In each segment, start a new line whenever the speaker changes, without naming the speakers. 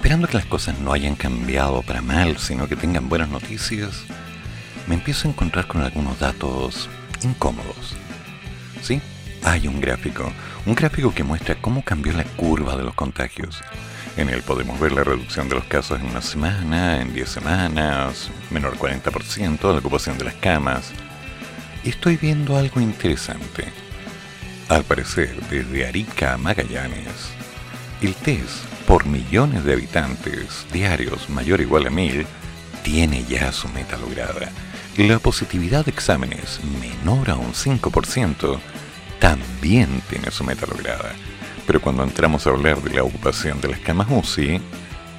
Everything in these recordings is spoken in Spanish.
Esperando que las cosas no hayan cambiado para mal, sino que tengan buenas noticias me empiezo a encontrar con algunos datos incómodos. ¿Sí? Hay un gráfico, un gráfico que muestra cómo cambió la curva de los contagios. En él podemos ver la reducción de los casos en una semana, en 10 semanas, menor 40% de la ocupación de las camas. Estoy viendo algo interesante. Al parecer, desde Arica a Magallanes, el test por millones de habitantes diarios mayor o igual a mil tiene ya su meta lograda la positividad de exámenes menor a un 5% también tiene su meta lograda. Pero cuando entramos a hablar de la ocupación de las camas UCI,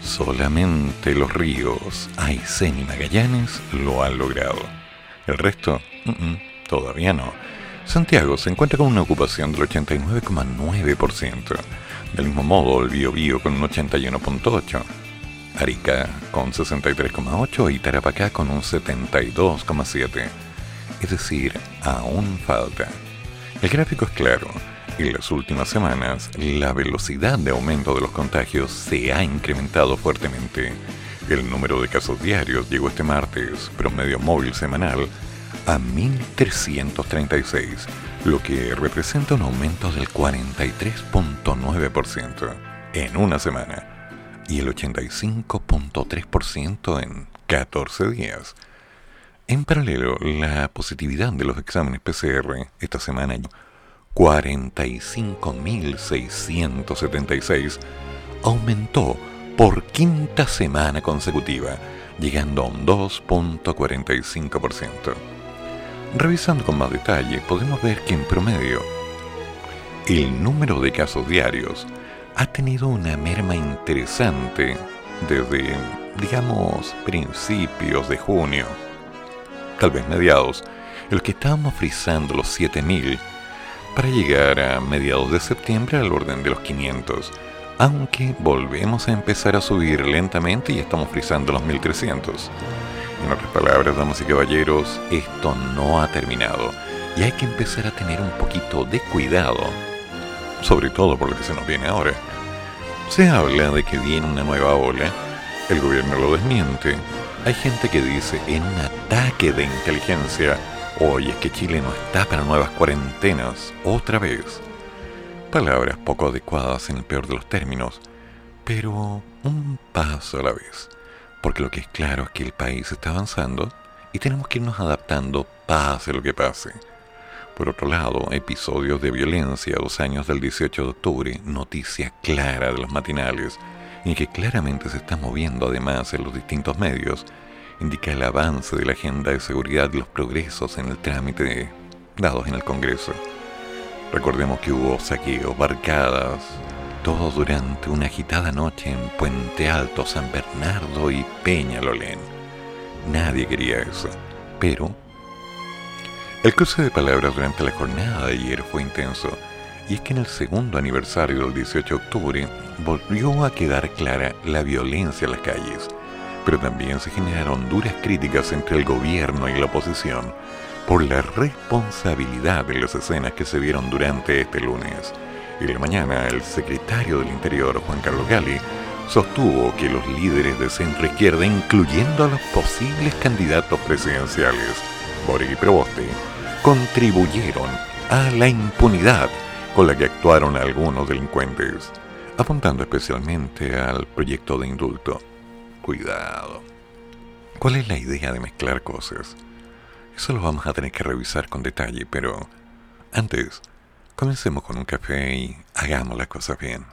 solamente los ríos Aysén y Magallanes lo han logrado. El resto, todavía no. Santiago se encuentra con una ocupación del 89,9%. Del mismo modo, el Biobío con un 81,8%. Arica con 63,8 y Tarapacá con un 72,7. Es decir, aún falta. El gráfico es claro. En las últimas semanas, la velocidad de aumento de los contagios se ha incrementado fuertemente. El número de casos diarios llegó este martes, promedio móvil semanal, a 1.336, lo que representa un aumento del 43.9% en una semana y el 85.3% en 14 días. En paralelo, la positividad de los exámenes PCR esta semana 45.676 aumentó por quinta semana consecutiva, llegando a un 2.45%. Revisando con más detalle, podemos ver que en promedio, el número de casos diarios ha tenido una merma interesante desde, digamos, principios de junio, tal vez mediados, el que estábamos frisando los 7000 para llegar a mediados de septiembre al orden de los 500, aunque volvemos a empezar a subir lentamente y estamos frisando los 1300. En otras palabras, damas y caballeros, esto no ha terminado. Y hay que empezar a tener un poquito de cuidado sobre todo por lo que se nos viene ahora. Se habla de que viene una nueva ola, el gobierno lo desmiente, hay gente que dice en un ataque de inteligencia, oye, es que Chile no está para nuevas cuarentenas, otra vez. Palabras poco adecuadas en el peor de los términos, pero un paso a la vez, porque lo que es claro es que el país está avanzando y tenemos que irnos adaptando pase lo que pase. Por otro lado, episodios de violencia dos años del 18 de octubre, noticia clara de los matinales, y que claramente se está moviendo además en los distintos medios, indica el avance de la agenda de seguridad y los progresos en el trámite dados en el Congreso. Recordemos que hubo saqueos, barcadas, todo durante una agitada noche en Puente Alto, San Bernardo y Peñalolén. Nadie quería eso, pero el cruce de palabras durante la jornada de ayer fue intenso, y es que en el segundo aniversario del 18 de octubre volvió a quedar clara la violencia en las calles, pero también se generaron duras críticas entre el gobierno y la oposición por la responsabilidad de las escenas que se vieron durante este lunes. En la mañana, el secretario del Interior, Juan Carlos Gali, sostuvo que los líderes de centro izquierda, incluyendo a los posibles candidatos presidenciales, Boric y Proboste, contribuyeron a la impunidad con la que actuaron algunos delincuentes, apuntando especialmente al proyecto de indulto. Cuidado. ¿Cuál es la idea de mezclar cosas? Eso lo vamos a tener que revisar con detalle, pero antes, comencemos con un café y hagamos las cosas bien.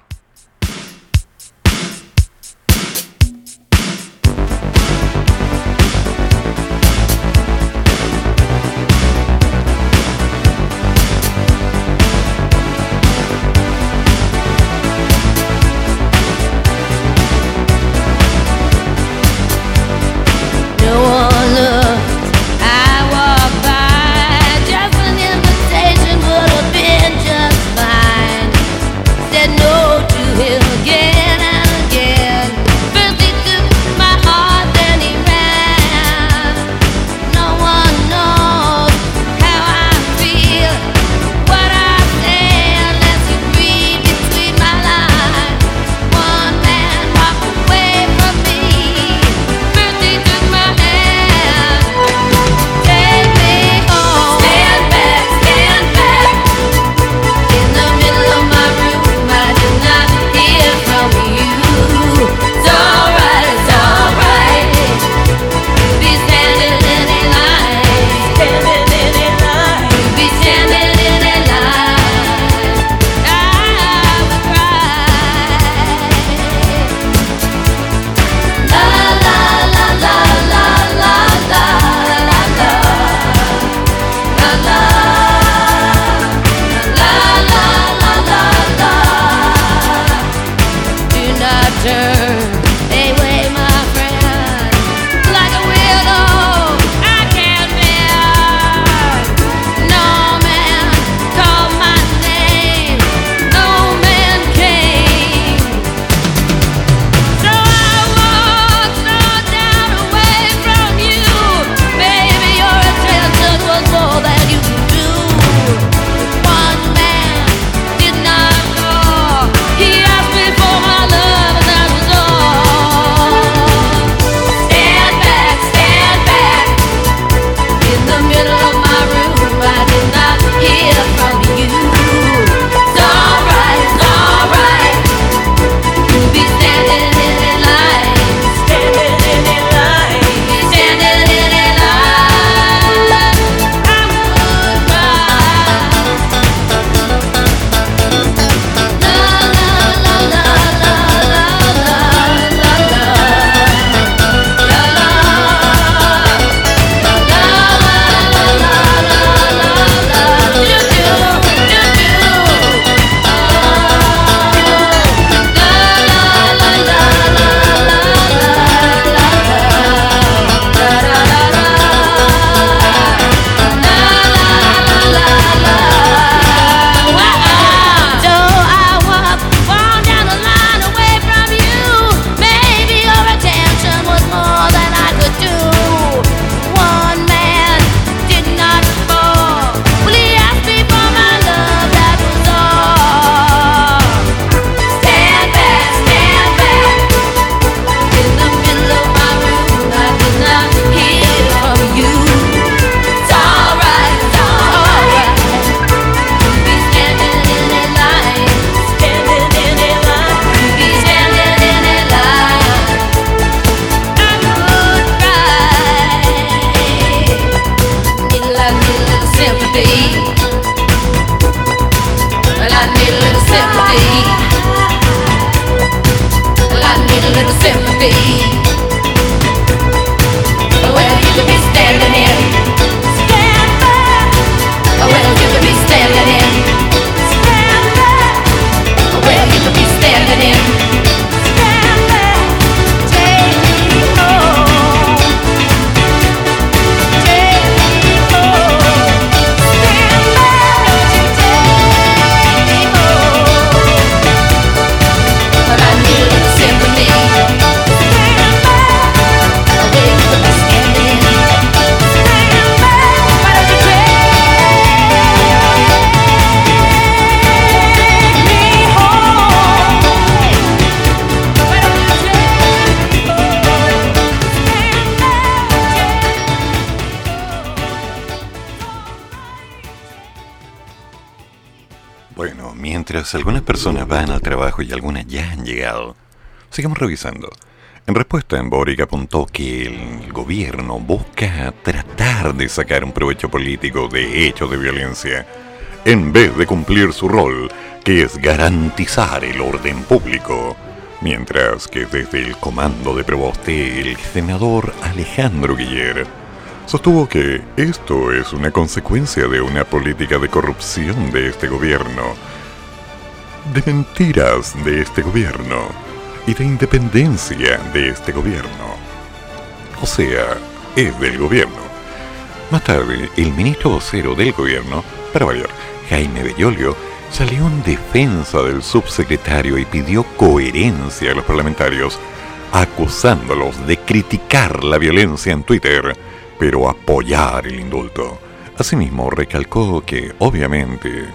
away. Algunas personas van al trabajo y algunas ya han llegado, sigamos revisando. En respuesta, Boric apuntó que el gobierno busca tratar de sacar un provecho político de hechos de violencia, en vez de cumplir su rol, que es garantizar el orden público. Mientras que desde el comando de Proboste, el senador Alejandro Guiller sostuvo que esto es una consecuencia de una política de corrupción de este gobierno de mentiras de este gobierno y de independencia de este gobierno. O sea, es del gobierno. Más tarde, el ministro vocero del gobierno, para variar, Jaime Bellolio, salió en defensa del subsecretario y pidió coherencia a los parlamentarios, acusándolos de criticar la violencia en Twitter, pero apoyar el indulto. Asimismo, recalcó que, obviamente,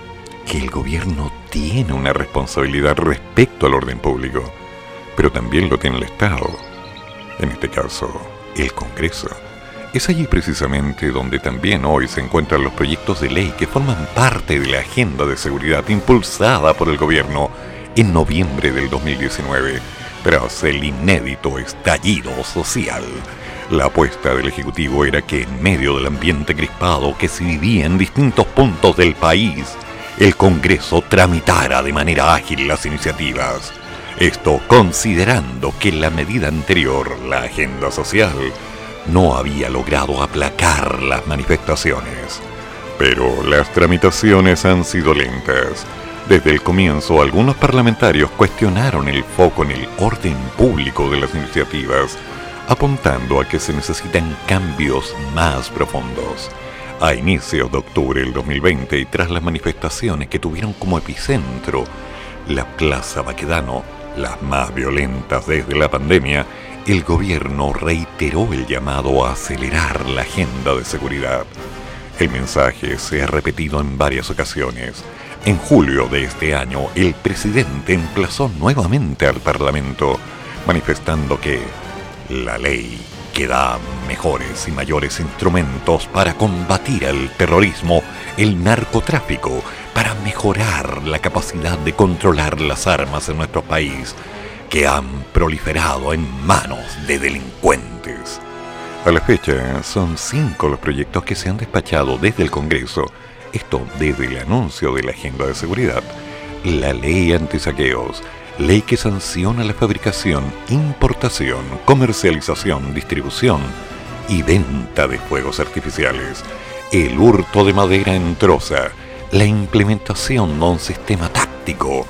que el gobierno tiene una responsabilidad respecto al orden público, pero también lo tiene el Estado, en este caso el Congreso. Es allí precisamente donde también hoy se encuentran los proyectos de ley que forman parte de la agenda de seguridad impulsada por el gobierno en noviembre del 2019, tras el inédito estallido social. La apuesta del Ejecutivo era que en medio del ambiente crispado que se vivía en distintos puntos del país, el Congreso tramitara de manera ágil las iniciativas. Esto considerando que la medida anterior, la agenda social, no había logrado aplacar las manifestaciones. Pero las tramitaciones han sido lentas. Desde el comienzo, algunos parlamentarios cuestionaron el foco en el orden público de las iniciativas, apuntando a que se necesitan cambios más profundos. A inicios de octubre del 2020 y tras las manifestaciones que tuvieron como epicentro la Plaza Baquedano, las más violentas desde la pandemia, el gobierno reiteró el llamado a acelerar la agenda de seguridad. El mensaje se ha repetido en varias ocasiones. En julio de este año, el presidente emplazó nuevamente al Parlamento, manifestando que la ley que da mejores y mayores instrumentos para combatir el terrorismo, el narcotráfico, para mejorar la capacidad de controlar las armas en nuestro país, que han proliferado en manos de delincuentes. A la fecha, son cinco los proyectos que se han despachado desde el Congreso, esto desde el anuncio de la Agenda de Seguridad, la Ley Antisaqueos, ley que sanciona la fabricación, importación, comercialización, distribución y venta de fuegos artificiales, el hurto de madera en troza, la implementación de un sistema táctico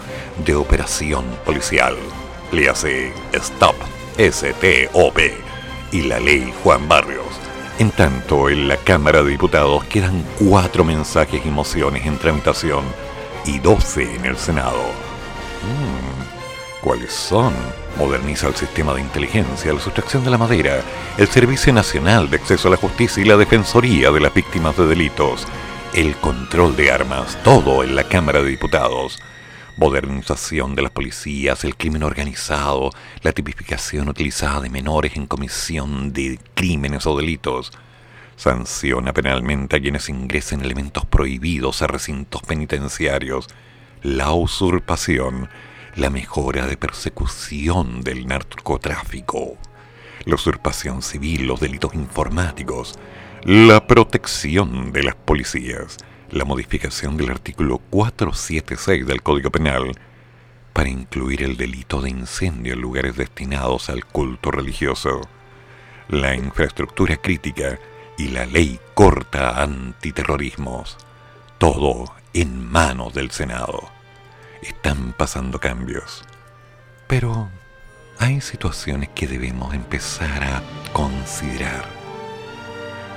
de operación policial le hace Stop STOP y la ley Juan Barrios. En tanto, en la Cámara de Diputados quedan cuatro mensajes y mociones en tramitación y doce en el Senado. Mm, ¿Cuáles son? Moderniza el sistema de inteligencia, la sustracción de la madera, el Servicio Nacional de Acceso a la Justicia y la Defensoría de las Víctimas de Delitos, el control de armas, todo en la Cámara de Diputados modernización de las policías, el crimen organizado, la tipificación utilizada de menores en comisión de crímenes o delitos, sanciona penalmente a quienes ingresen elementos prohibidos a recintos penitenciarios, la usurpación, la mejora de persecución del narcotráfico, la usurpación civil, los delitos informáticos, la protección de las policías, la modificación del artículo 476 del Código Penal para incluir el delito de incendio en lugares destinados al culto religioso, la infraestructura crítica y la ley corta antiterrorismos, todo en manos del Senado. Están pasando cambios, pero hay situaciones que debemos empezar a considerar.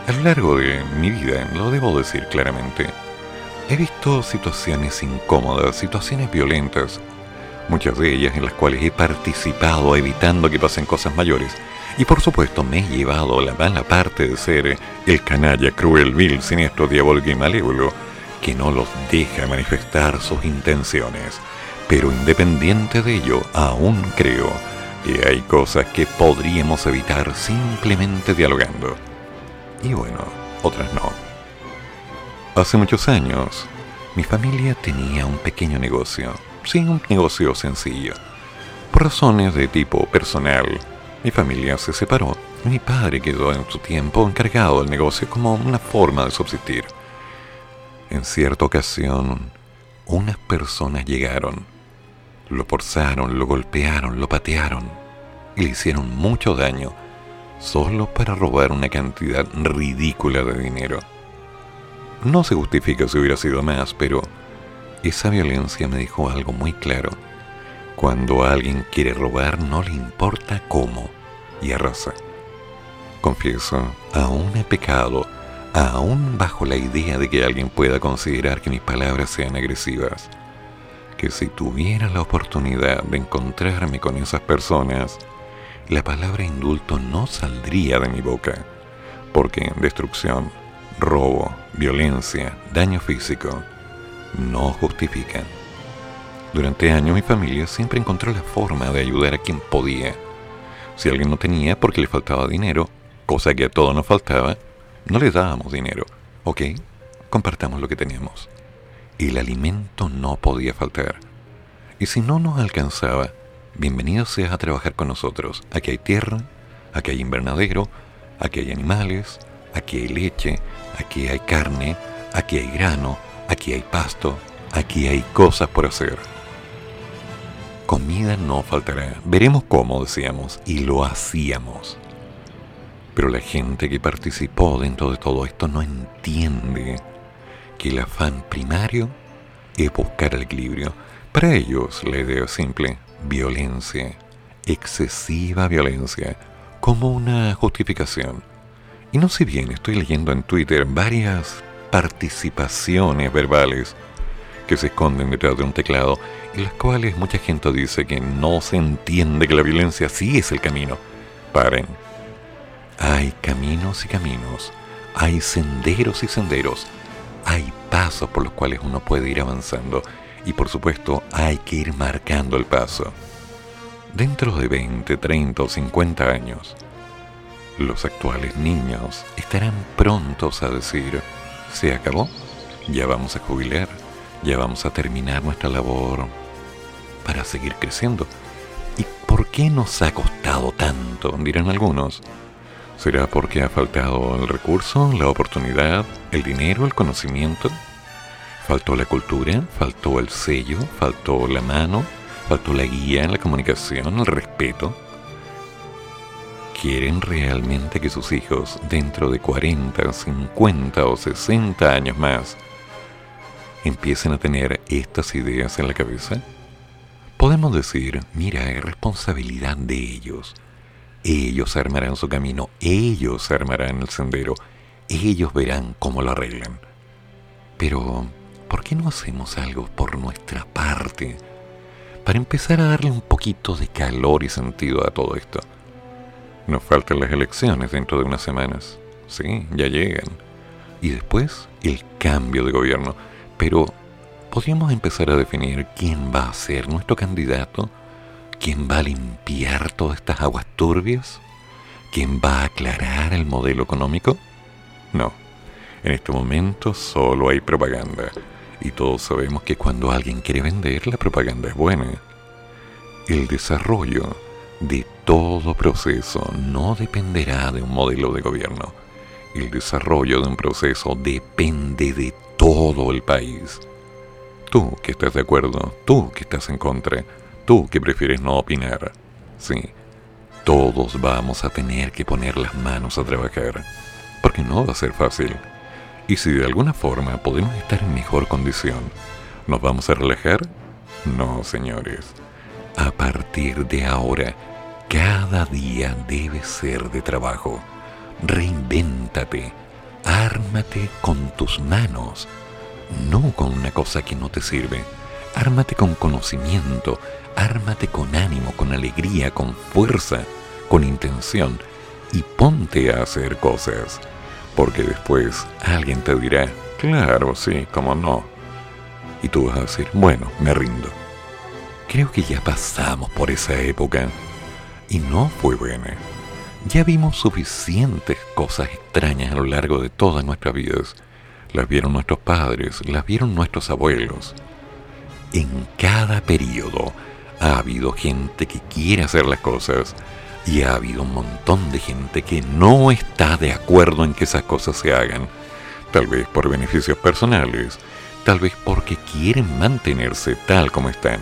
A lo largo de mi vida, lo debo decir claramente, He visto situaciones incómodas, situaciones violentas, muchas de ellas en las cuales he participado evitando que pasen cosas mayores. Y por supuesto me he llevado la mala parte de ser el canalla cruel, vil, siniestro, diabólico y malévolo, que no los deja manifestar sus intenciones. Pero independiente de ello, aún creo que hay cosas que podríamos evitar simplemente dialogando. Y bueno, otras no. Hace muchos años, mi familia tenía un pequeño negocio, sí, un negocio sencillo. Por razones de tipo personal, mi familia se separó mi padre quedó en su tiempo encargado del negocio como una forma de subsistir. En cierta ocasión, unas personas llegaron, lo forzaron, lo golpearon, lo patearon y le hicieron mucho daño solo para robar una cantidad ridícula de dinero. No se justifica si hubiera sido más, pero esa violencia me dijo algo muy claro. Cuando alguien quiere robar no le importa cómo y arrasa. Confieso, aún he pecado, aún bajo la idea de que alguien pueda considerar que mis palabras sean agresivas. Que si tuviera la oportunidad de encontrarme con esas personas, la palabra indulto no saldría de mi boca, porque destrucción robo, violencia, daño físico, no justifican. Durante años mi familia siempre encontró la forma de ayudar a quien podía. Si alguien no tenía porque le faltaba dinero, cosa que a todos nos faltaba, no le dábamos dinero. ¿Ok? Compartamos lo que teníamos. El alimento no podía faltar. Y si no nos alcanzaba, bienvenido seas a trabajar con nosotros. Aquí hay tierra, aquí hay invernadero, aquí hay animales, aquí hay leche, aquí hay carne, aquí hay grano, aquí hay pasto, aquí hay cosas por hacer. Comida no faltará, veremos cómo decíamos, y lo hacíamos. Pero la gente que participó dentro de todo esto no entiende que el afán primario es buscar el equilibrio. Para ellos la idea es simple, violencia, excesiva violencia, como una justificación. Y no sé bien, estoy leyendo en Twitter varias participaciones verbales que se esconden detrás de un teclado, en las cuales mucha gente dice que no se entiende que la violencia sí es el camino. Paren. Hay caminos y caminos, hay senderos y senderos, hay pasos por los cuales uno puede ir avanzando y por supuesto hay que ir marcando el paso. Dentro de 20, 30 o 50 años, los actuales niños estarán prontos a decir, se acabó, ya vamos a jubilar, ya vamos a terminar nuestra labor para seguir creciendo. ¿Y por qué nos ha costado tanto? dirán algunos. ¿Será porque ha faltado el recurso, la oportunidad, el dinero, el conocimiento? ¿Faltó la cultura? ¿Faltó el sello? ¿Faltó la mano? ¿Faltó la guía, la comunicación, el respeto? ¿Quieren realmente que sus hijos, dentro de 40, 50 o 60 años más, empiecen a tener estas ideas en la cabeza? Podemos decir, mira, es responsabilidad de ellos ellos armarán su camino, ellos armarán el sendero, ellos verán cómo lo arreglan. Pero, ¿por qué no hacemos algo por nuestra parte? Para empezar a darle un poquito de calor y sentido a todo esto. Nos faltan las elecciones dentro de unas semanas. Sí, ya llegan. Y después el cambio de gobierno. Pero, ¿podríamos empezar a definir quién va a ser nuestro candidato? ¿Quién va a limpiar todas estas aguas turbias? ¿Quién va a aclarar el modelo económico? No. En este momento solo hay propaganda. Y todos sabemos que cuando alguien quiere vender, la propaganda es buena. El desarrollo de todo proceso no dependerá de un modelo de gobierno. El desarrollo de un proceso depende de todo el país. Tú que estás de acuerdo, tú que estás en contra, Tú que prefieres no opinar. Sí, todos vamos a tener que poner las manos a trabajar. Porque no va a ser fácil. Y si de alguna forma podemos estar en mejor condición, ¿nos vamos a relajar? No, señores. A partir de ahora, cada día debe ser de trabajo. Reinvéntate. Ármate con tus manos. No con una cosa que no te sirve. Ármate con conocimiento, ármate con ánimo, con alegría, con fuerza, con intención y ponte a hacer cosas. Porque después alguien te dirá, claro, sí, cómo no. Y tú vas a decir, bueno, me rindo. Creo que ya pasamos por esa época y no fue buena. Ya vimos suficientes cosas extrañas a lo largo de todas nuestras vidas. Las vieron nuestros padres, las vieron nuestros abuelos. En cada periodo ha habido gente que quiere hacer las cosas y ha habido un montón de gente que no está de acuerdo en que esas cosas se hagan, tal vez por beneficios personales, tal vez porque quieren mantenerse tal como están.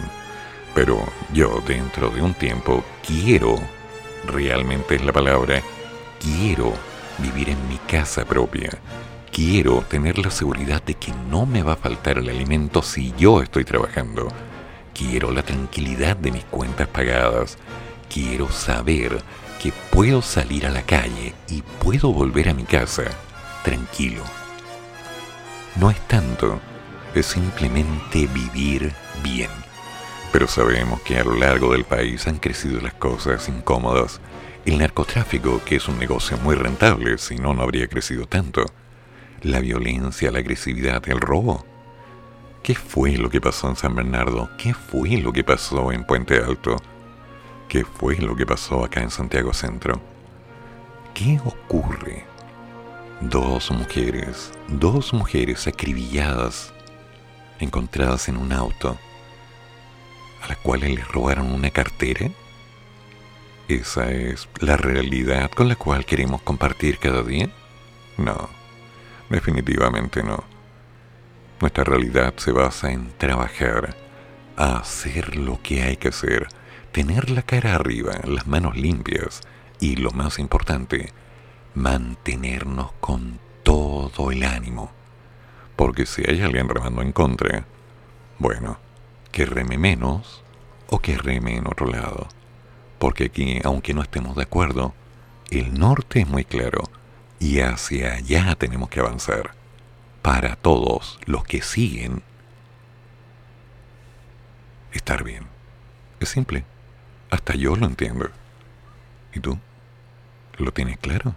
Pero yo dentro de un tiempo quiero, realmente es la palabra, quiero vivir en mi casa propia. Quiero tener la seguridad de que no me va a faltar el alimento si yo estoy trabajando Quiero la tranquilidad de mis cuentas pagadas. Quiero saber que puedo salir a la calle y puedo volver a mi casa tranquilo. No es tanto, es simplemente vivir bien. Pero sabemos que a lo largo del país han crecido las cosas incómodas. El narcotráfico, que es un negocio muy rentable, si no, no habría crecido tanto. La violencia, la agresividad, el robo. ¿Qué fue lo que pasó en San Bernardo? ¿Qué fue lo que pasó en Puente Alto? ¿Qué fue lo que pasó acá en Santiago Centro? ¿Qué ocurre? Dos mujeres, dos mujeres acribilladas, encontradas en un auto, a las cuales les robaron una cartera. ¿Esa es la realidad con la cual queremos compartir cada día? No, definitivamente no. Nuestra realidad se basa en trabajar, hacer lo que hay que hacer, tener la cara arriba, las manos limpias y, lo más importante, mantenernos con todo el ánimo. Porque si hay alguien remando en contra, Bueno, que reme menos o que reme en otro lado. Porque aquí, aunque no estemos de acuerdo, el norte es muy claro y hacia allá tenemos que avanzar. Para todos los que siguen, estar bien. Es simple. Hasta yo lo entiendo. ¿Y tú? ¿Lo tienes claro?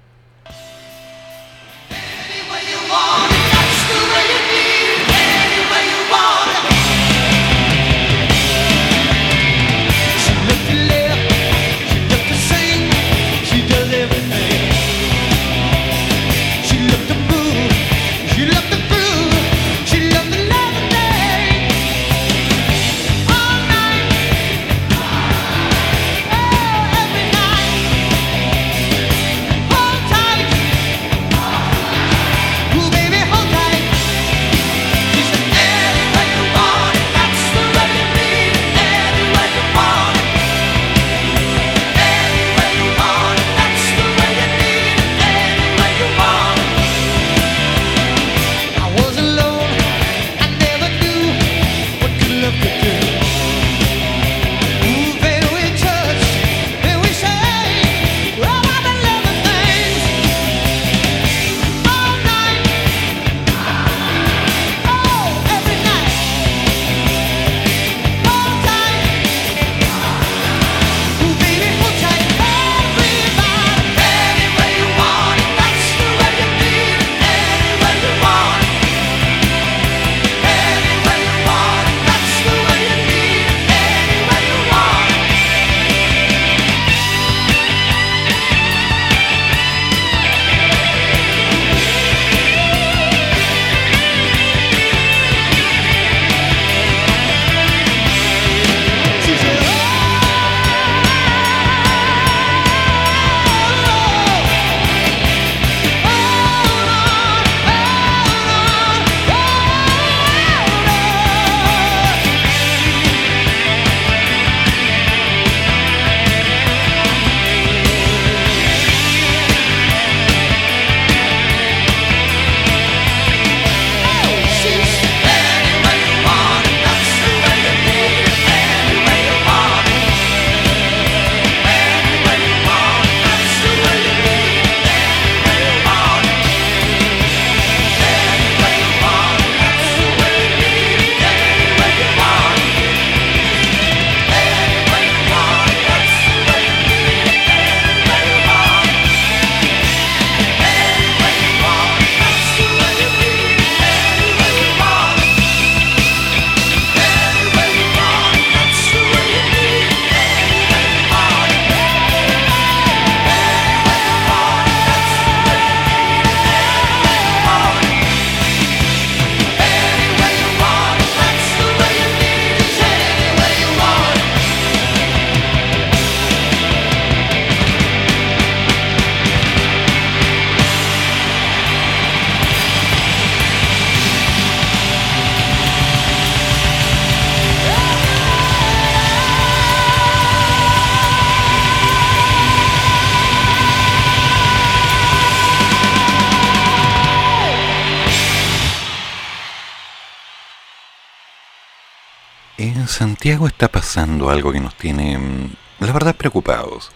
Santiago está pasando algo que nos tiene, mm, la verdad, preocupados.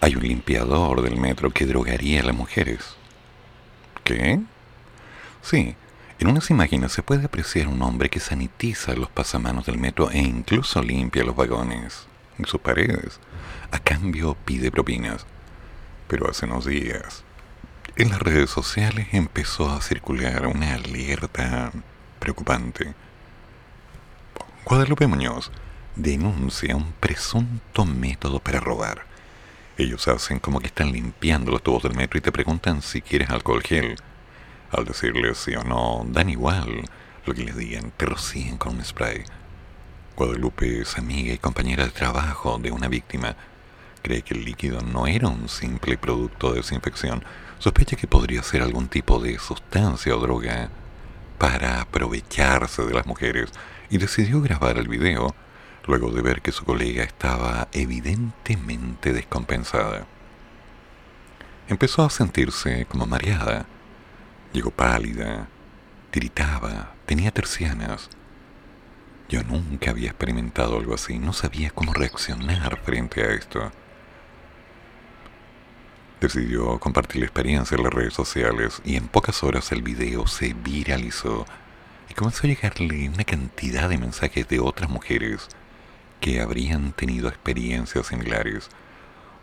Hay un limpiador del metro que drogaría a las mujeres. ¿Qué? Sí, en unas imágenes se puede apreciar un hombre que sanitiza los pasamanos del metro e incluso limpia los vagones y sus paredes. A cambio pide propinas. Pero hace unos días, en las redes sociales empezó a circular una alerta preocupante Guadalupe Muñoz denuncia un presunto método para robar. Ellos hacen como que están limpiando los tubos del metro y te preguntan si quieres alcohol gel. Al decirles sí o no, dan igual lo que les digan, te rocían con un spray. Guadalupe es amiga y compañera de trabajo de una víctima. Cree que el líquido no era un simple producto de desinfección. Sospecha que podría ser algún tipo de sustancia o droga para aprovecharse de las mujeres y decidió grabar el video luego de ver que su colega estaba evidentemente descompensada. Empezó a sentirse como mareada. Llegó pálida, tiritaba, tenía tercianas. Yo nunca había experimentado algo así, no sabía cómo reaccionar frente a esto. Decidió compartir la experiencia en las redes sociales y en pocas horas el video se viralizó comenzó a llegarle una cantidad de mensajes de otras mujeres que habrían tenido experiencias similares.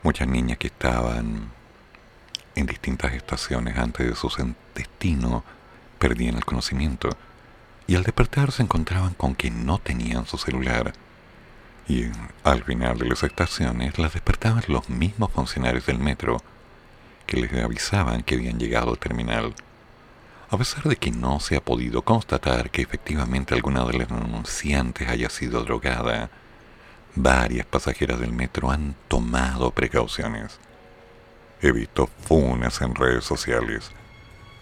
Muchas niñas que estaban en distintas estaciones antes de su destino perdían el conocimiento y al despertar se encontraban con que no tenían su celular. Y al final de las estaciones las despertaban los mismos funcionarios del metro que les avisaban que habían llegado al terminal. A pesar de que no se ha podido constatar que efectivamente alguna de las denunciantes haya sido drogada, varias pasajeras del metro han tomado precauciones. He visto funas en redes sociales.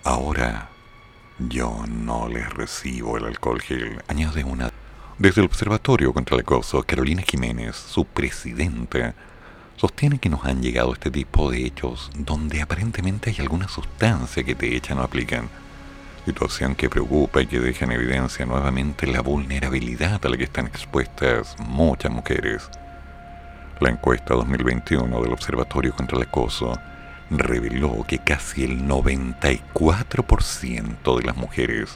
Ahora yo no les recibo el alcohol gel, añade una. Desde el Observatorio contra el Acoso, Carolina Jiménez, su presidenta, sostiene que nos han llegado este tipo de hechos donde aparentemente hay alguna sustancia que te echan o aplican. Situación que preocupa y que deja en evidencia nuevamente la vulnerabilidad a la que están expuestas muchas mujeres. La encuesta 2021 del Observatorio contra el Acoso reveló que casi el 94% de las mujeres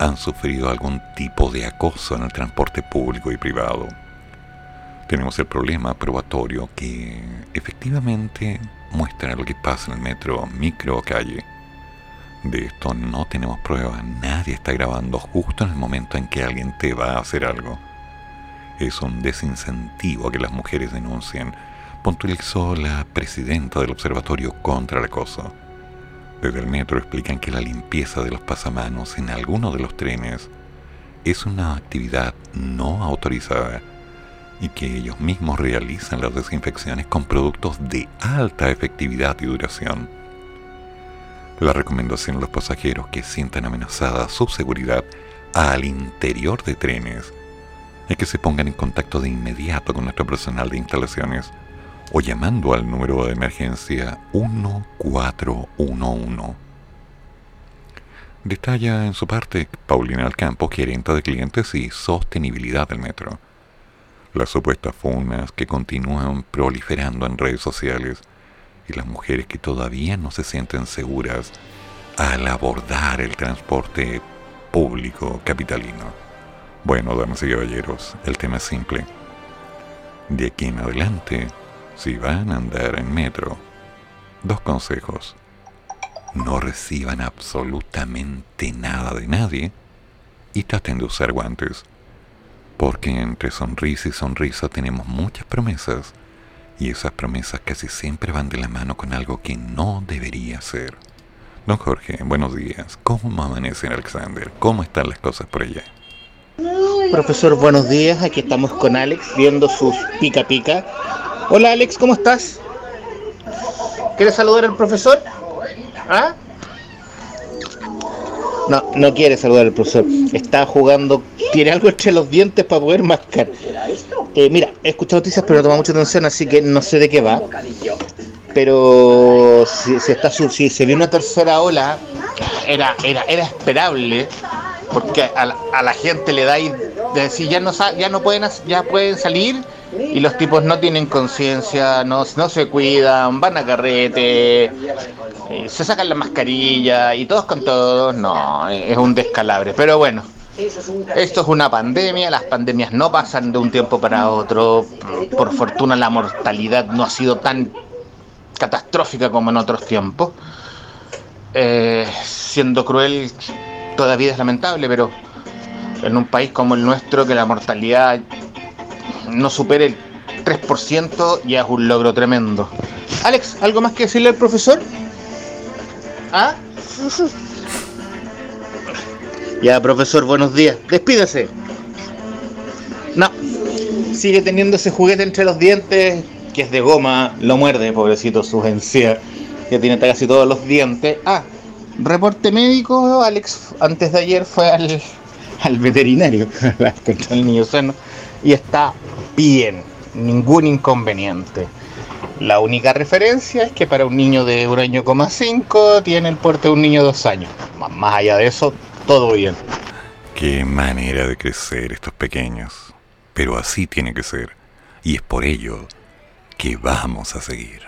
han sufrido algún tipo de acoso en el transporte público y privado. Tenemos el problema probatorio que efectivamente muestra lo que pasa en el metro, micro o calle. De esto no tenemos pruebas, nadie está grabando justo en el momento en que alguien te va a hacer algo. Es un desincentivo a que las mujeres denuncien puntualizó la presidenta del Observatorio contra el Acoso. Desde el metro explican que la limpieza de los pasamanos en algunos de los trenes es una actividad no autorizada y que ellos mismos realizan las desinfecciones con productos de alta efectividad y duración. La recomendación a los pasajeros que sientan amenazada su seguridad al interior de trenes es que se pongan en contacto de inmediato con nuestro personal de instalaciones o llamando al número de emergencia 1411. Detalla en su parte Paulina Alcampo, gerente de clientes y sostenibilidad del metro. Las supuestas funas que continúan proliferando en redes sociales y las mujeres que todavía no se sienten seguras al abordar el transporte público capitalino. Bueno, damas y caballeros, el tema es simple. De aquí en adelante, si van a andar en metro, dos consejos. No reciban absolutamente nada de nadie y traten de usar guantes. Porque entre sonrisa y sonrisa tenemos muchas promesas y esas promesas casi siempre van de la mano con algo que no debería ser. Don Jorge, buenos días. ¿Cómo amanece Alexander? ¿Cómo están las cosas por allá?
Profesor, buenos días. Aquí estamos con Alex viendo sus pica pica Hola Alex, ¿cómo estás? ¿Quieres saludar al profesor? ¿Ah? No, no quiere saludar al profesor. Está jugando, tiene algo entre los dientes para poder mascar. Eh, mira, he escuchado noticias, pero no toma mucha atención, así que no sé de qué va. Pero si, está, si se vio una tercera ola, era, era, era esperable, porque a la, a la gente le da de decir ya no, ya no pueden, ya pueden salir y los tipos no tienen conciencia, no, no se cuidan, van a carrete, eh, se sacan la mascarilla y todos con todos, no, es un descalabre. Pero bueno, esto es una pandemia, las pandemias no pasan de un tiempo para otro, por fortuna la mortalidad no ha sido tan catastrófica como en otros tiempos. Eh, siendo cruel, todavía es lamentable, pero en un país como el nuestro, que la mortalidad no supere el 3% ya es un logro tremendo. Alex, ¿algo más que decirle al profesor? ¿Ah? ya, profesor, buenos días. Despídase. No. Sigue teniendo ese juguete entre los dientes, que es de goma, lo muerde, pobrecito, sus encías. Ya tiene casi todos los dientes. Ah, reporte médico, Alex, antes de ayer fue al, al veterinario contra el niño sano y está bien, ningún inconveniente. La única referencia es que para un niño de un año coma cinco tiene el porte de un niño de dos años. Más allá de eso, todo bien.
Qué manera de crecer estos pequeños. Pero así tiene que ser. Y es por ello que vamos a seguir.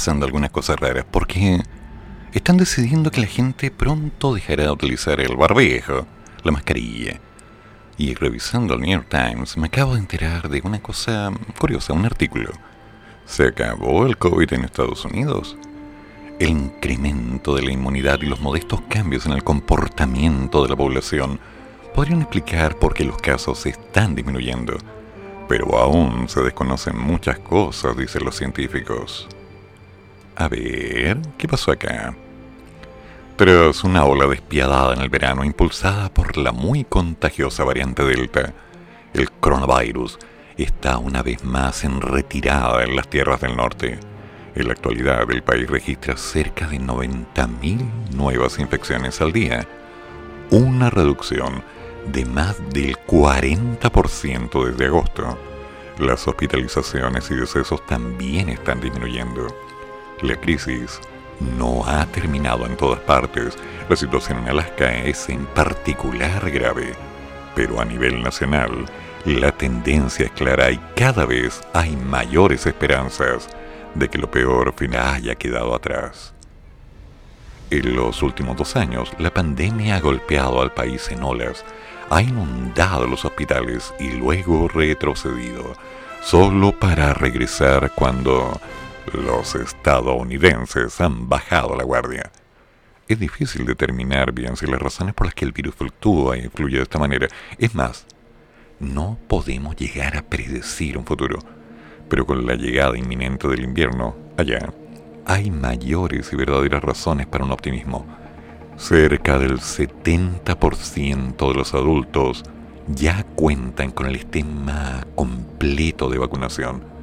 Pasando algunas cosas raras porque están decidiendo que la gente pronto dejará de utilizar el barbejo, la mascarilla. Y revisando el New York Times me acabo de enterar de una cosa curiosa, un artículo. ¿Se acabó el COVID en Estados Unidos? El incremento de la inmunidad y los modestos cambios en el comportamiento de la población podrían explicar por qué los casos están disminuyendo. Pero aún se desconocen muchas cosas, dicen los científicos. A ver, ¿qué pasó acá? Tras una ola despiadada en el verano impulsada por la muy contagiosa variante Delta, el coronavirus está una vez más en retirada en las tierras del norte. En la actualidad, el país registra cerca de 90.000 nuevas infecciones al día, una reducción de más del 40% desde agosto. Las hospitalizaciones y decesos también están disminuyendo. La crisis no ha terminado en todas partes. La situación en Alaska es en particular grave. Pero a nivel nacional, la tendencia es clara y cada vez hay mayores esperanzas de que lo peor haya quedado atrás. En los últimos dos años, la pandemia ha golpeado al país en olas, ha inundado los hospitales y luego retrocedido, solo para regresar cuando los estadounidenses han bajado la guardia. Es difícil determinar bien si las razones por las que el virus fluctúa y influye de esta manera. Es más, no podemos llegar a predecir un futuro, pero con la llegada inminente del invierno allá, hay mayores y verdaderas razones para un optimismo. Cerca del 70% de los adultos ya cuentan con el esquema completo de vacunación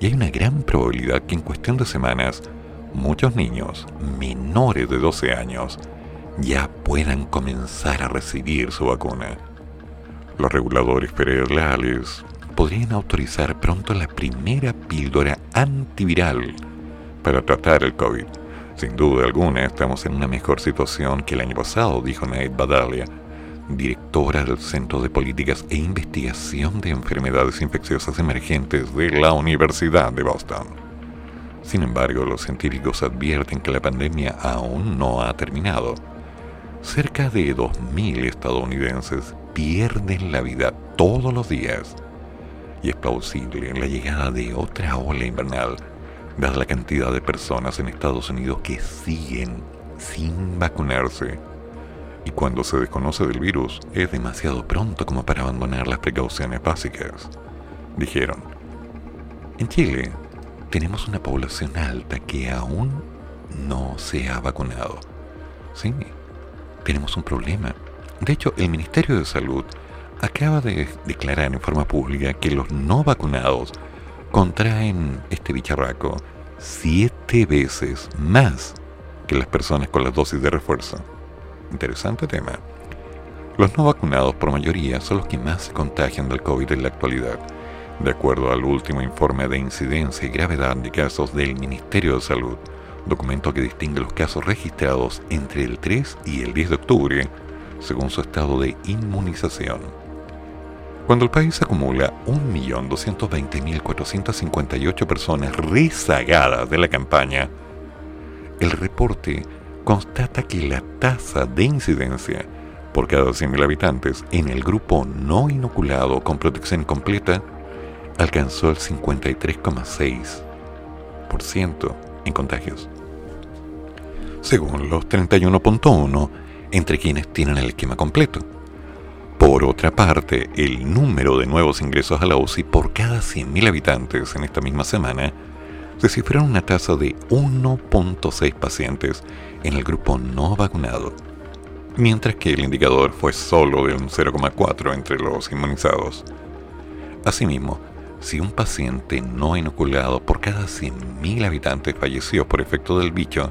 y hay una gran probabilidad que en cuestión de semanas muchos niños menores de 12 años ya puedan comenzar a recibir su vacuna. Los reguladores federales podrían autorizar pronto la primera píldora antiviral para tratar el COVID. Sin duda alguna estamos en una mejor situación que el año pasado, dijo Nate Badalia, directora del Centro de Políticas e Investigación de Enfermedades Infecciosas Emergentes de la Universidad de Boston. Sin embargo, los científicos advierten que la pandemia aún no ha terminado. Cerca de 2.000 estadounidenses pierden la vida todos los días y es plausible la llegada de otra ola invernal, dada la cantidad de personas en Estados Unidos que siguen sin vacunarse cuando se desconoce del virus es demasiado pronto como para abandonar las precauciones básicas. Dijeron, en Chile tenemos una población alta que aún no se ha vacunado. Sí, tenemos un problema. De hecho, el Ministerio de Salud acaba de declarar en forma pública que los no vacunados contraen este bicharraco siete veces más que las personas con las dosis de refuerzo. Interesante tema. Los no vacunados por mayoría son los que más se contagian del COVID en la actualidad, de acuerdo al último informe de incidencia y gravedad de casos del Ministerio de Salud, documento que distingue los casos registrados entre el 3 y el 10 de octubre, según su estado de inmunización. Cuando el país acumula 1.220.458 personas rezagadas de la campaña, el reporte constata que la tasa de incidencia por cada 100.000 habitantes en el grupo no inoculado con protección completa alcanzó el 53,6% en contagios. Según los 31.1 entre quienes tienen el esquema completo. Por otra parte, el número de nuevos ingresos a la UCI por cada 100.000 habitantes en esta misma semana se cifraron una tasa de 1.6 pacientes en el grupo no vacunado, mientras que el indicador fue solo de un 0,4 entre los inmunizados. Asimismo, si un paciente no inoculado por cada 100.000 habitantes falleció por efecto del bicho,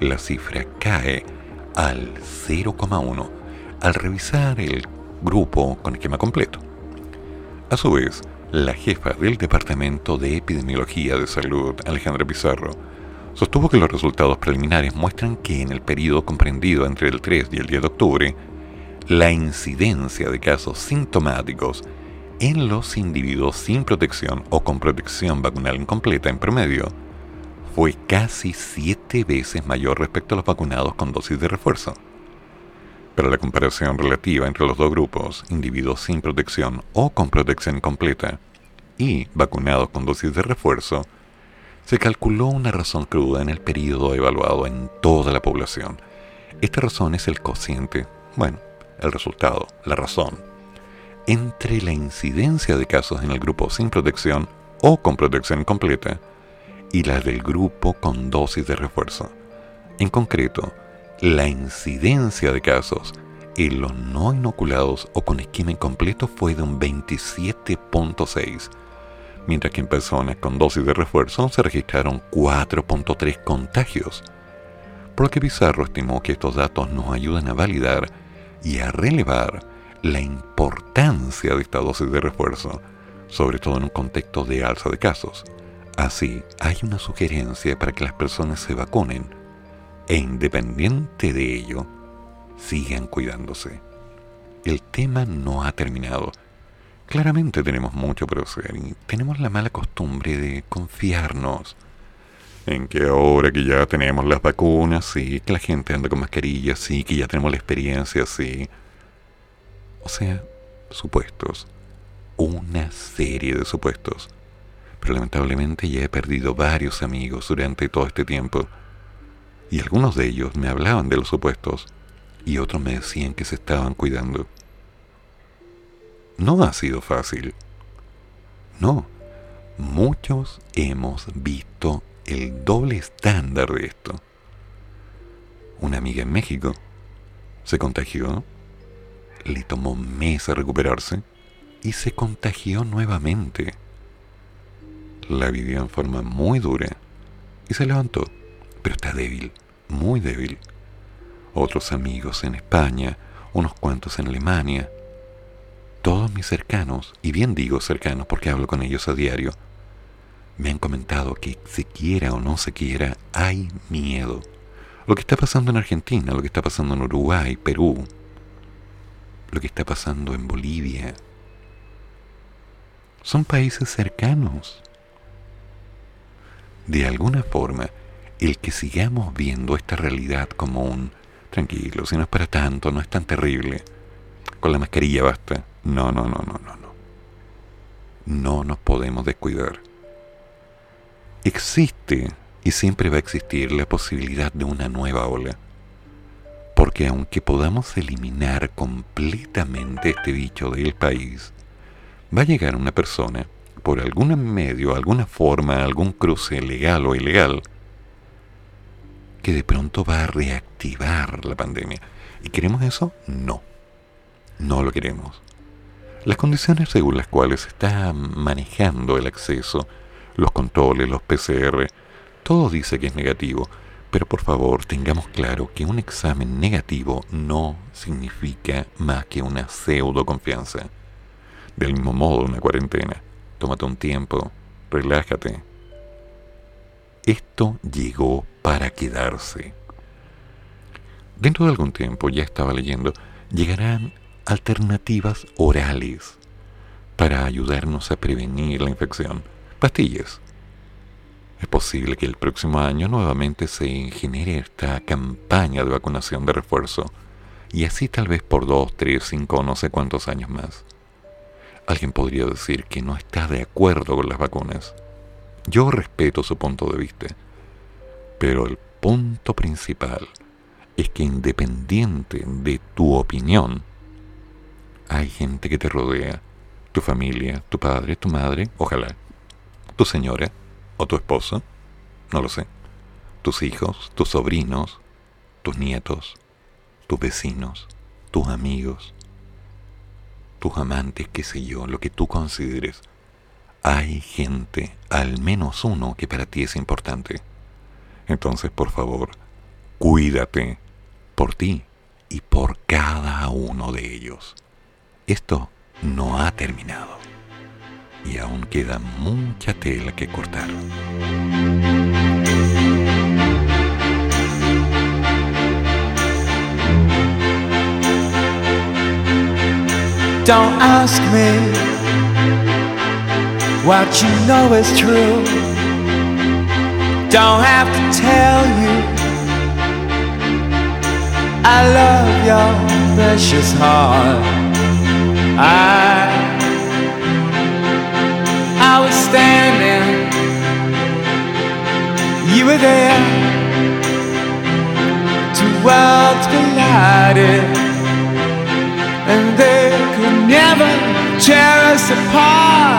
la cifra cae al 0,1 al revisar el grupo con esquema completo. A su vez, la jefa del Departamento de Epidemiología de Salud, Alejandra Pizarro, sostuvo que los resultados preliminares muestran que en el periodo comprendido entre el 3 y el 10 de octubre, la incidencia de casos sintomáticos en los individuos sin protección o con protección vacunal incompleta en promedio fue casi siete veces mayor respecto a los vacunados con dosis de refuerzo. Pero la comparación relativa entre los dos grupos, individuos sin protección o con protección completa, y vacunados con dosis de refuerzo, se calculó una razón cruda en el periodo evaluado en toda la población. Esta razón es el cociente, bueno, el resultado, la razón, entre la incidencia de casos en el grupo sin protección o con protección completa y la del grupo con dosis de refuerzo. En concreto, la incidencia de casos en los no inoculados o con esquema incompleto fue de un 27.6 mientras que en personas con dosis de refuerzo se registraron 4.3 contagios, por lo que Pizarro estimó que estos datos nos ayudan a validar y a relevar la importancia de esta dosis de refuerzo, sobre todo en un contexto de alza de casos. Así, hay una sugerencia para que las personas se vacunen e independiente de ello, sigan cuidándose. El tema no ha terminado Claramente tenemos mucho por hacer y tenemos la mala costumbre de confiarnos en que ahora que ya tenemos las vacunas, sí, que la gente anda con mascarillas, sí, que ya tenemos la experiencia, sí. O sea, supuestos. Una serie de supuestos. Pero lamentablemente ya he perdido varios amigos durante todo este tiempo. Y algunos de ellos me hablaban de los supuestos y otros me decían que se estaban cuidando. No ha sido fácil. No, muchos hemos visto el doble estándar de esto. Una amiga en México se contagió, le tomó meses recuperarse y se contagió nuevamente. La vivió en forma muy dura y se levantó, pero está débil, muy débil. Otros amigos en España, unos cuantos en Alemania, todos mis cercanos, y bien digo cercanos porque hablo con ellos a diario, me han comentado que se quiera o no se quiera, hay miedo. Lo que está pasando en Argentina, lo que está pasando en Uruguay, Perú, lo que está pasando en Bolivia, son países cercanos. De alguna forma, el que sigamos viendo esta realidad como un tranquilo, si no es para tanto, no es tan terrible, con la mascarilla basta, no, no, no, no, no, no. No nos podemos descuidar. Existe y siempre va a existir la posibilidad de una nueva ola. Porque aunque podamos eliminar completamente este bicho del país, va a llegar una persona, por algún medio, alguna forma, algún cruce legal o ilegal, que de pronto va a reactivar la pandemia. ¿Y queremos eso? No. No lo queremos. Las condiciones según las cuales se está manejando el acceso, los controles, los PCR, todo dice que es negativo, pero por favor tengamos claro que un examen negativo no significa más que una pseudo confianza. Del mismo modo, una cuarentena. Tómate un tiempo, relájate. Esto llegó para quedarse. Dentro de algún tiempo, ya estaba leyendo, llegarán alternativas orales para ayudarnos a prevenir la infección. Pastillas. Es posible que el próximo año nuevamente se genere esta campaña de vacunación de refuerzo y así tal vez por dos, tres, cinco, no sé cuántos años más. Alguien podría decir que no está de acuerdo con las vacunas. Yo respeto su punto de vista, pero el punto principal es que independiente de tu opinión, hay gente que te rodea, tu familia, tu padre, tu madre, ojalá, tu señora o tu esposo, no lo sé, tus hijos, tus sobrinos, tus nietos, tus vecinos, tus amigos, tus amantes, qué sé yo, lo que tú consideres. Hay gente, al menos uno, que para ti es importante. Entonces, por favor, cuídate por ti y por cada uno de ellos. Esto no ha terminado y aún queda mucha tela que cortar. Don't ask me what you know is true.
don't have to tell you I love your precious heart. I I was standing, you were there. Two worlds collided, and they could never tear us apart.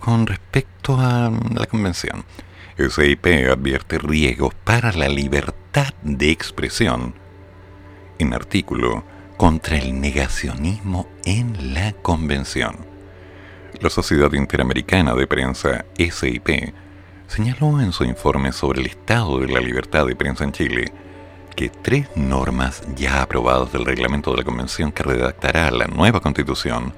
Con respecto a la convención. SIP advierte riesgos para la libertad de expresión en artículo contra el negacionismo en la convención. La Sociedad Interamericana de Prensa, SIP, señaló en su informe sobre el estado de la libertad de prensa en Chile que tres normas ya aprobadas del reglamento de la convención que redactará la nueva constitución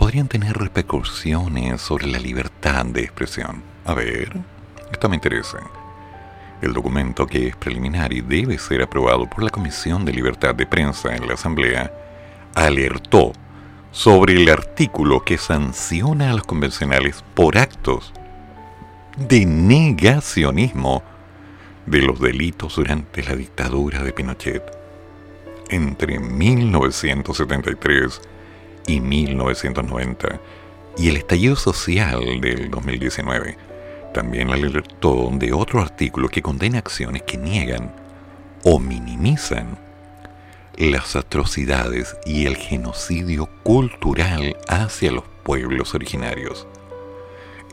podrían tener repercusiones sobre la libertad de expresión. A ver, esto me interesa. El documento, que es preliminar y debe ser aprobado por la Comisión de Libertad de Prensa en la Asamblea, alertó sobre el artículo que sanciona a los convencionales por actos de negacionismo de los delitos durante la dictadura de Pinochet entre 1973 y 1990 y el estallido social del 2019. También alertó de otro artículo que condena acciones que niegan o minimizan las atrocidades y el genocidio cultural hacia los pueblos originarios.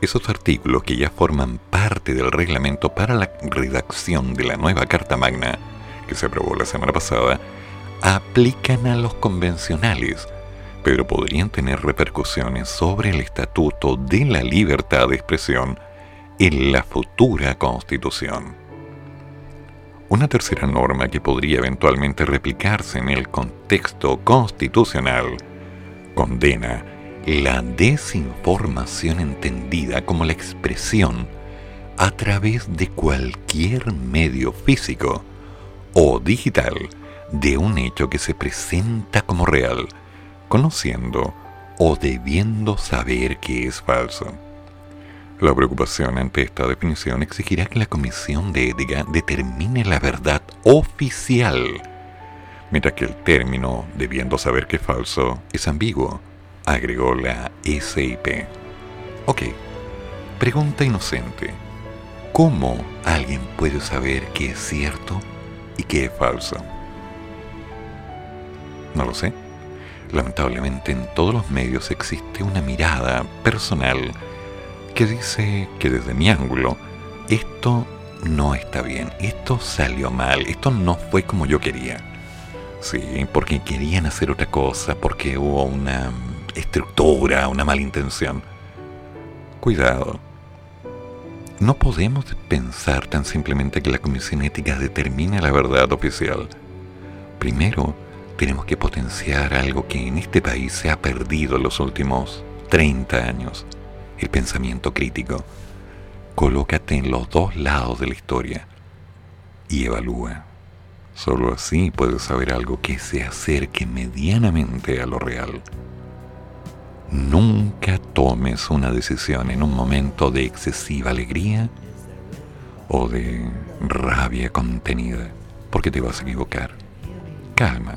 Esos artículos que ya forman parte del reglamento para la redacción de la nueva Carta Magna, que se aprobó la semana pasada, aplican a los convencionales, pero podrían tener repercusiones sobre el estatuto de la libertad de expresión en la futura constitución. Una tercera norma que podría eventualmente replicarse en el contexto constitucional condena la desinformación entendida como la expresión a través de cualquier medio físico o digital de un hecho que se presenta como real, conociendo o debiendo saber que es falso. La preocupación ante esta definición exigirá que la Comisión de Ética determine la verdad oficial, mientras que el término debiendo saber que es falso es ambiguo, agregó la SIP. Ok, pregunta inocente. ¿Cómo alguien puede saber qué es cierto y qué es falso? No lo sé. Lamentablemente en todos los medios existe una mirada personal que dice que desde mi ángulo esto no está bien, esto salió mal, esto no fue como yo quería. Sí, porque querían hacer otra cosa, porque hubo una estructura, una mala intención. Cuidado. No podemos pensar tan simplemente que la Comisión Ética determina la verdad oficial. Primero, tenemos que potenciar algo que en este país se ha perdido en los últimos 30 años, el pensamiento crítico. Colócate en los dos lados de la historia y evalúa. Solo así puedes saber algo que se acerque medianamente a lo real. Nunca tomes una decisión en un momento de excesiva alegría o de rabia contenida, porque te vas a equivocar. Calma,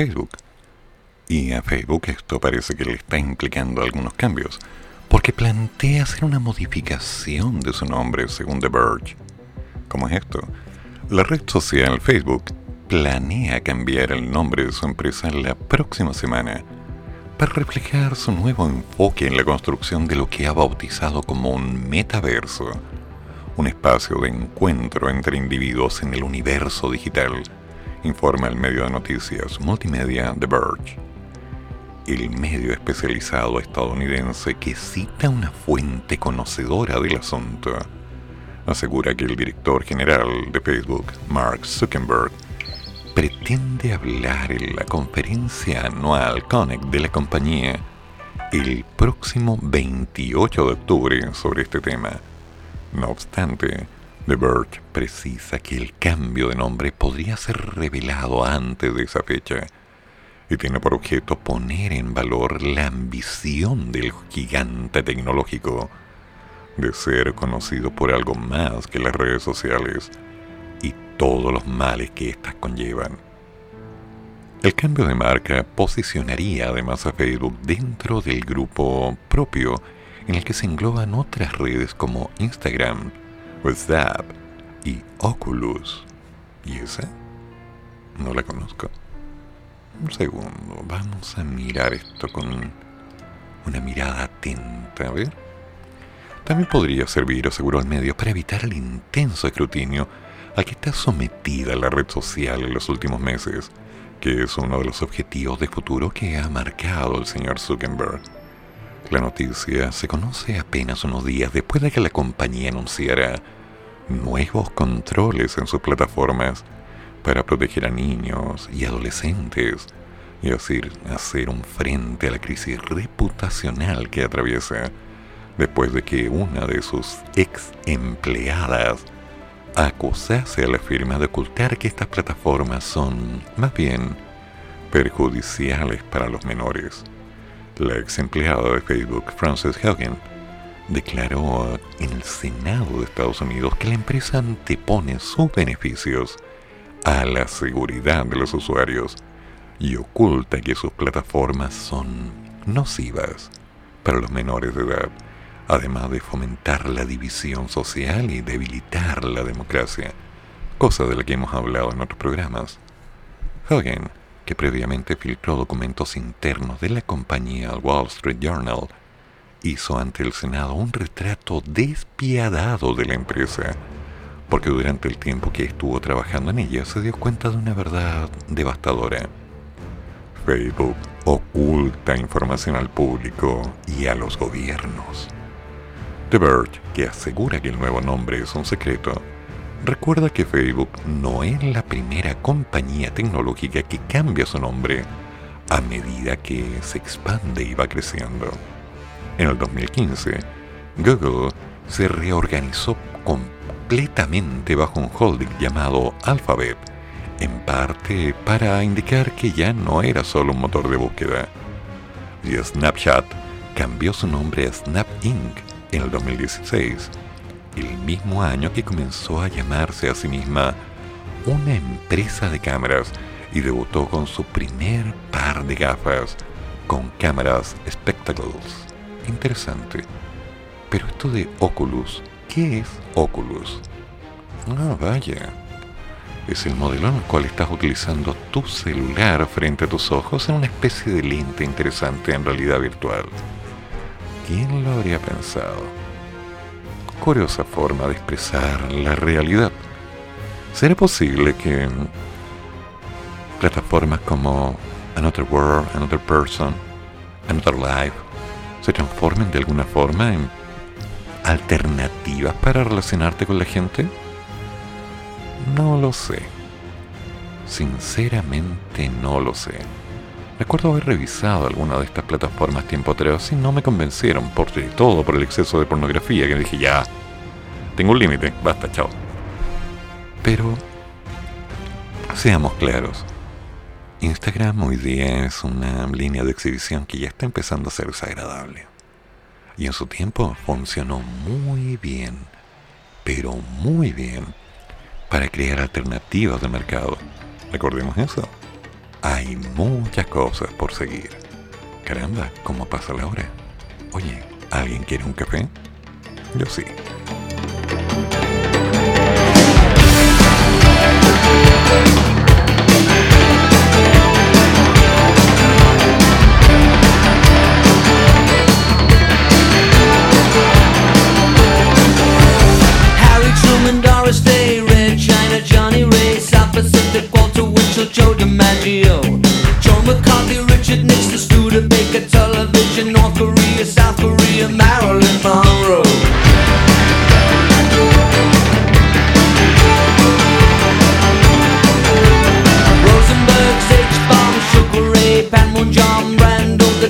Facebook. Y a Facebook esto parece que le está implicando algunos cambios, porque plantea hacer una modificación de su nombre según The Verge. ¿Cómo es esto? La red social Facebook planea cambiar el nombre de su empresa la próxima semana para reflejar su nuevo enfoque en la construcción de lo que ha bautizado como un metaverso, un espacio de encuentro entre individuos en el universo digital, informa el medio de noticias multimedia The Verge. El medio especializado estadounidense que cita una fuente conocedora del asunto asegura que el director general de Facebook, Mark Zuckerberg, pretende hablar en la conferencia anual Connect de la compañía el próximo 28 de octubre sobre este tema. No obstante, The Verge precisa que el cambio de nombre podría ser revelado antes de esa fecha y tiene por objeto poner en valor la ambición del gigante tecnológico de ser conocido por algo más que las redes sociales y todos los males que éstas conllevan. El cambio de marca posicionaría además a Facebook dentro del grupo propio en el que se engloban otras redes como Instagram, WhatsApp y Oculus. ¿Y esa? No la conozco. Un segundo, vamos a mirar esto con una mirada atenta, a ver. También podría servir, aseguró el medio, para evitar el intenso escrutinio al que está sometida la red social en los últimos meses, que es uno de los objetivos de futuro que ha marcado el señor Zuckerberg. La noticia se conoce apenas unos días después de que la compañía anunciara nuevos controles en sus plataformas para proteger a niños y adolescentes y así hacer un frente a la crisis reputacional que atraviesa después de que una de sus ex empleadas acusase a la firma de ocultar que estas plataformas son más bien perjudiciales para los menores. La ex empleada de Facebook, Frances Haugen, declaró en el Senado de Estados Unidos que la empresa antepone sus beneficios a la seguridad de los usuarios y oculta que sus plataformas son nocivas para los menores de edad, además de fomentar la división social y debilitar la democracia, cosa de la que hemos hablado en otros programas. Hogan, que previamente filtró documentos internos de la compañía al Wall Street Journal, hizo ante el Senado un retrato despiadado de la empresa, porque durante el tiempo que estuvo trabajando en ella se dio cuenta de una verdad devastadora. Facebook oculta información al público y a los gobiernos. The Verge, que asegura que el nuevo nombre es un secreto, recuerda que Facebook no es la primera compañía tecnológica que cambia su nombre a medida que se expande y va creciendo. En el 2015, Google se reorganizó completamente bajo un holding llamado Alphabet, en parte para indicar que ya no era solo un motor de búsqueda. Y Snapchat cambió su nombre a Snap Inc. en el 2016, el mismo año que comenzó a llamarse a sí misma una empresa de cámaras y debutó con su primer par de gafas con cámaras Spectacles. Interesante. Pero esto de Oculus, ¿qué es Oculus? Ah, vaya. Es el modelo en el cual estás utilizando tu celular frente a tus ojos en una especie de lente interesante en realidad virtual. ¿Quién lo habría pensado? Curiosa forma de expresar la realidad. ¿Será posible que plataformas como Another World, Another Person, Another Life se transformen de alguna forma en alternativas para relacionarte con la gente? No lo sé. Sinceramente no lo sé. Recuerdo haber revisado alguna de estas plataformas tiempo atrás y no me convencieron, por todo por el exceso de pornografía, que dije ya, tengo un límite, basta, chao. Pero, seamos claros, Instagram hoy día es una línea de exhibición que ya está empezando a ser desagradable. Y en su tiempo funcionó muy bien, pero muy bien, para crear alternativas de mercado. Recordemos eso. Hay muchas cosas por seguir. Caramba, ¿cómo pasa la hora? Oye, ¿alguien quiere un café? Yo sí.
Doris Day, Red China, Johnny Ray, South Pacific, Walter Winchell, Joe DiMaggio, Joe McCarthy, Richard Nixon, Studebaker, Television, North Korea, South Korea, Marilyn Monroe.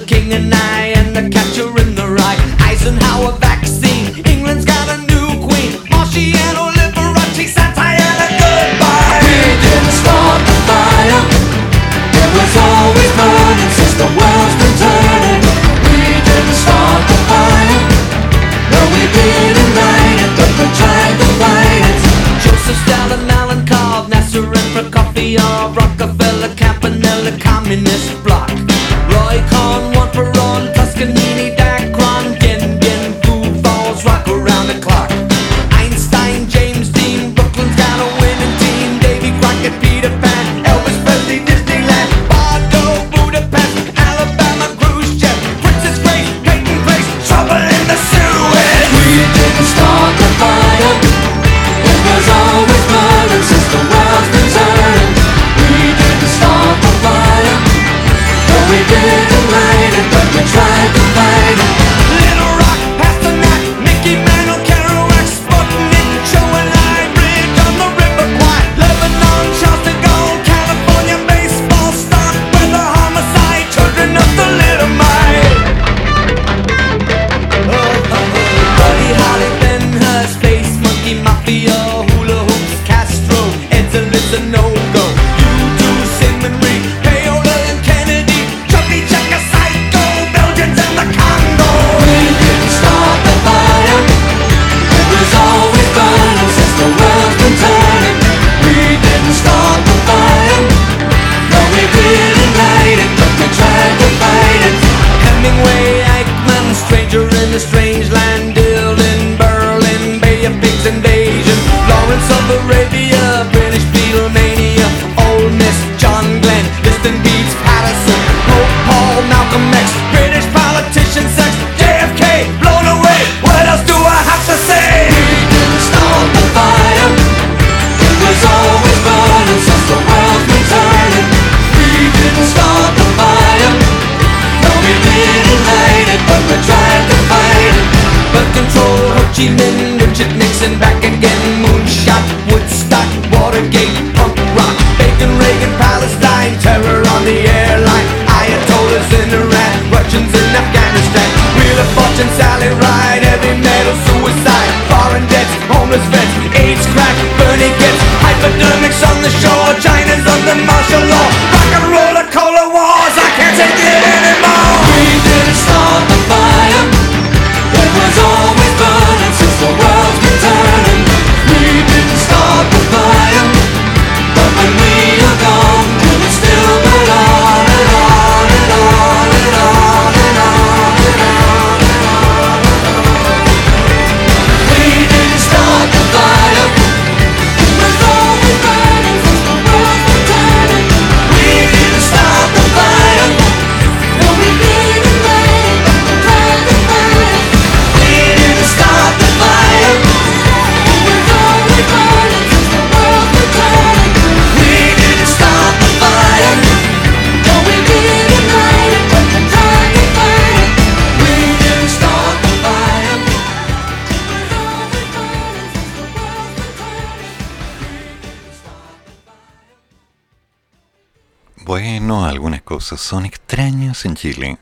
King and I and the catcher in the rye. Eisenhower. Joseph Stalin, Allen Carl, Nasser and Prokofiev, Rockefeller, Campanella, Communist Bloc, Roy Cohn.
son extrañas en Chile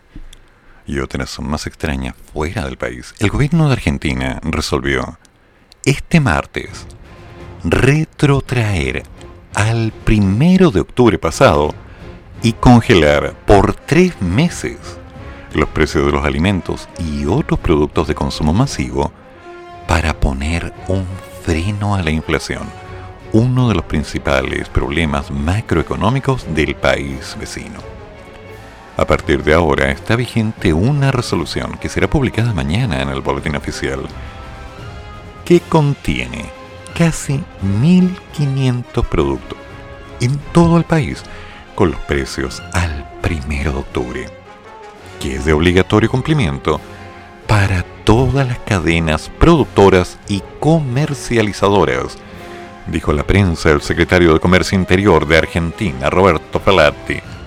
y otras son más extrañas fuera del país, el gobierno de Argentina resolvió este martes retrotraer al primero de octubre pasado y congelar por tres meses los precios de los alimentos y otros productos de consumo masivo para poner un freno a la inflación, uno de los principales problemas macroeconómicos del país vecino. A partir de ahora está vigente una resolución que será publicada mañana en el Boletín Oficial, que contiene casi 1.500 productos en todo el país con los precios al primero de octubre, que es de obligatorio cumplimiento para todas las cadenas productoras y comercializadoras, dijo la prensa el secretario de Comercio Interior de Argentina, Roberto Pelatti.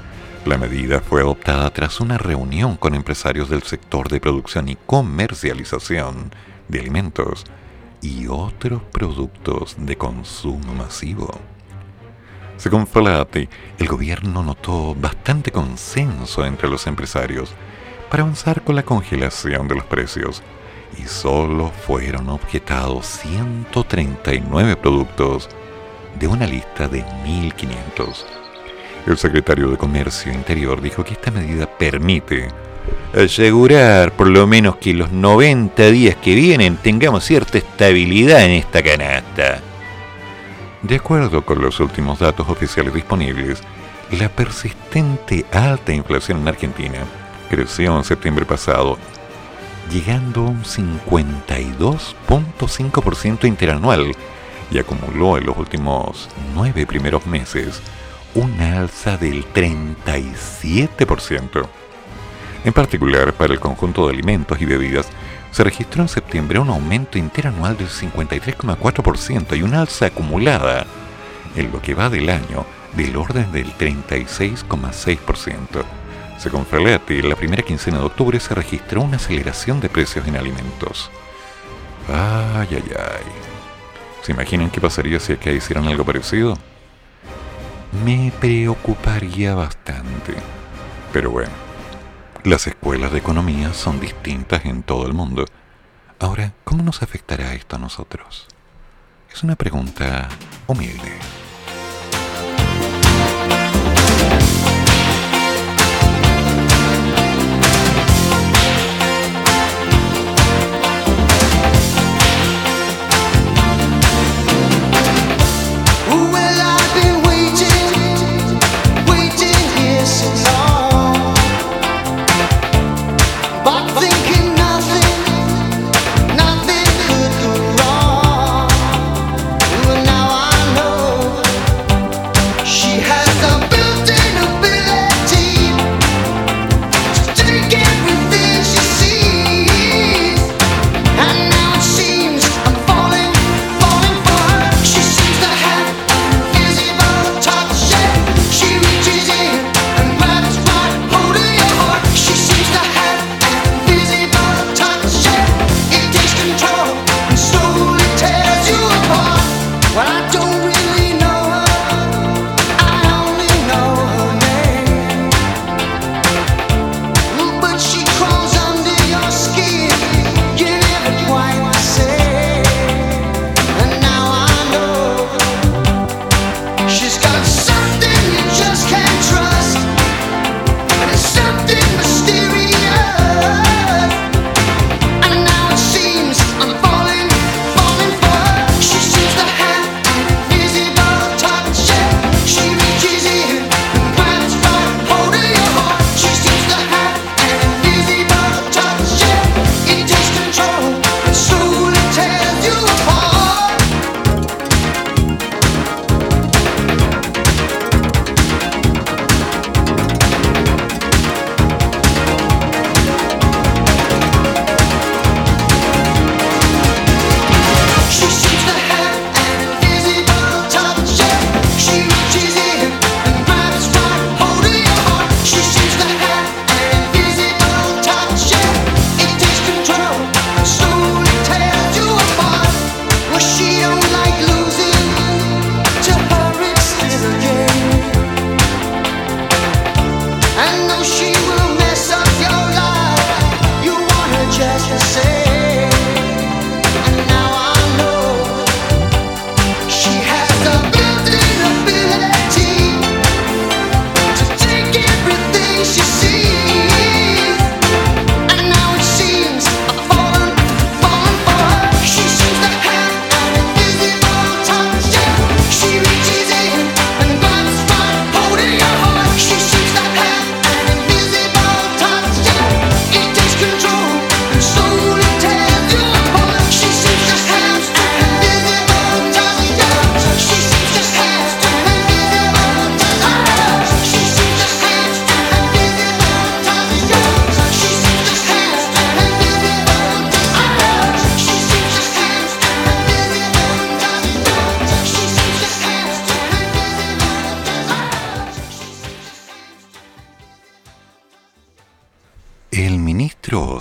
La medida fue adoptada tras una reunión con empresarios del sector de producción y comercialización de alimentos y otros productos de consumo masivo. Según Falati, el gobierno notó bastante consenso entre los empresarios para avanzar con la congelación de los precios y solo fueron objetados 139 productos de una lista de 1.500. El secretario de Comercio Interior dijo que esta medida permite asegurar por lo menos que los 90 días que vienen tengamos cierta estabilidad en esta canasta. De acuerdo con los últimos datos oficiales disponibles, la persistente alta inflación en Argentina creció en septiembre pasado, llegando a un 52.5% interanual y acumuló en los últimos nueve primeros meses una alza del 37%. En particular, para el conjunto de alimentos y bebidas, se registró en septiembre un aumento interanual del 53,4% y una alza acumulada en lo que va del año del orden del 36,6%. Según Ferletti, en la primera quincena de octubre se registró una aceleración de precios en alimentos. Ay, ay, ay. ¿Se imaginan qué pasaría si acá hicieran algo parecido? Me preocuparía bastante. Pero bueno, las escuelas de economía son distintas en todo el mundo. Ahora, ¿cómo nos afectará esto a nosotros? Es una pregunta humilde.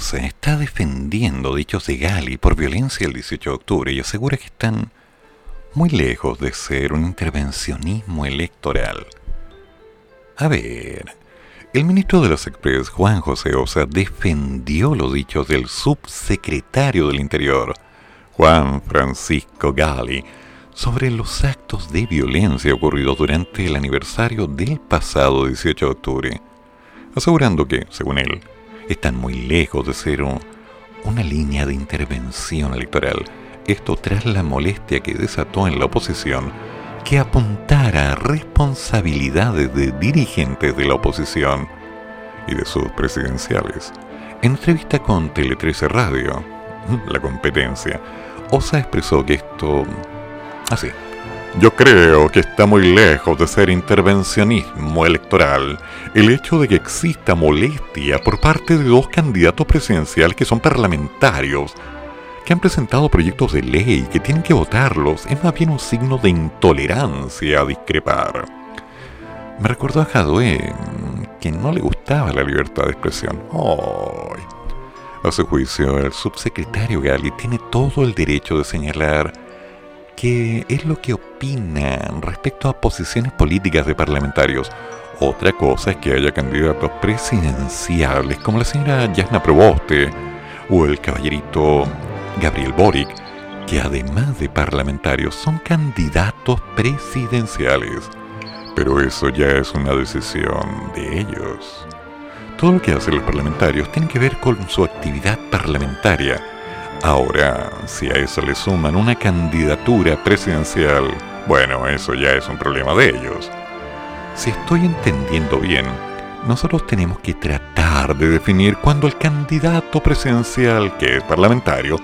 Se está defendiendo dichos de Gali por violencia el 18 de octubre y asegura que están muy lejos de ser un intervencionismo electoral. A ver, el ministro de los Express, Juan José Osa, defendió los dichos del subsecretario del Interior, Juan Francisco Gali, sobre los actos de violencia ocurridos durante el aniversario del pasado 18 de octubre, asegurando que, según él, están muy lejos de ser un- una línea de intervención electoral. Esto tras la molestia que desató en la oposición que apuntara responsabilidades de dirigentes de la oposición y de sus presidenciales. En entrevista con Tele 13 Radio, la competencia, Osa expresó que esto... Así. Yo creo que está muy lejos de ser intervencionismo electoral el hecho de que exista molestia por parte de dos candidatos presidenciales que son parlamentarios, que han presentado proyectos de ley que tienen que votarlos, es más bien un signo de intolerancia a discrepar. Me recordó a Jadwe, que no le gustaba la libertad de expresión. A su juicio, el subsecretario Gali tiene todo el derecho de señalar que es lo que opina respecto a posiciones políticas de parlamentarios. Otra cosa es que haya candidatos presidenciales como la señora Yasna Proboste o el caballerito Gabriel Boric, que además de parlamentarios son candidatos presidenciales. Pero eso ya es una decisión de ellos. Todo lo que hacen los parlamentarios tiene que ver con su actividad parlamentaria. Ahora, si a eso le suman una candidatura presidencial, bueno, eso ya es un problema de ellos. Si estoy entendiendo bien, nosotros tenemos que tratar de definir cuando el candidato presidencial, que es parlamentario,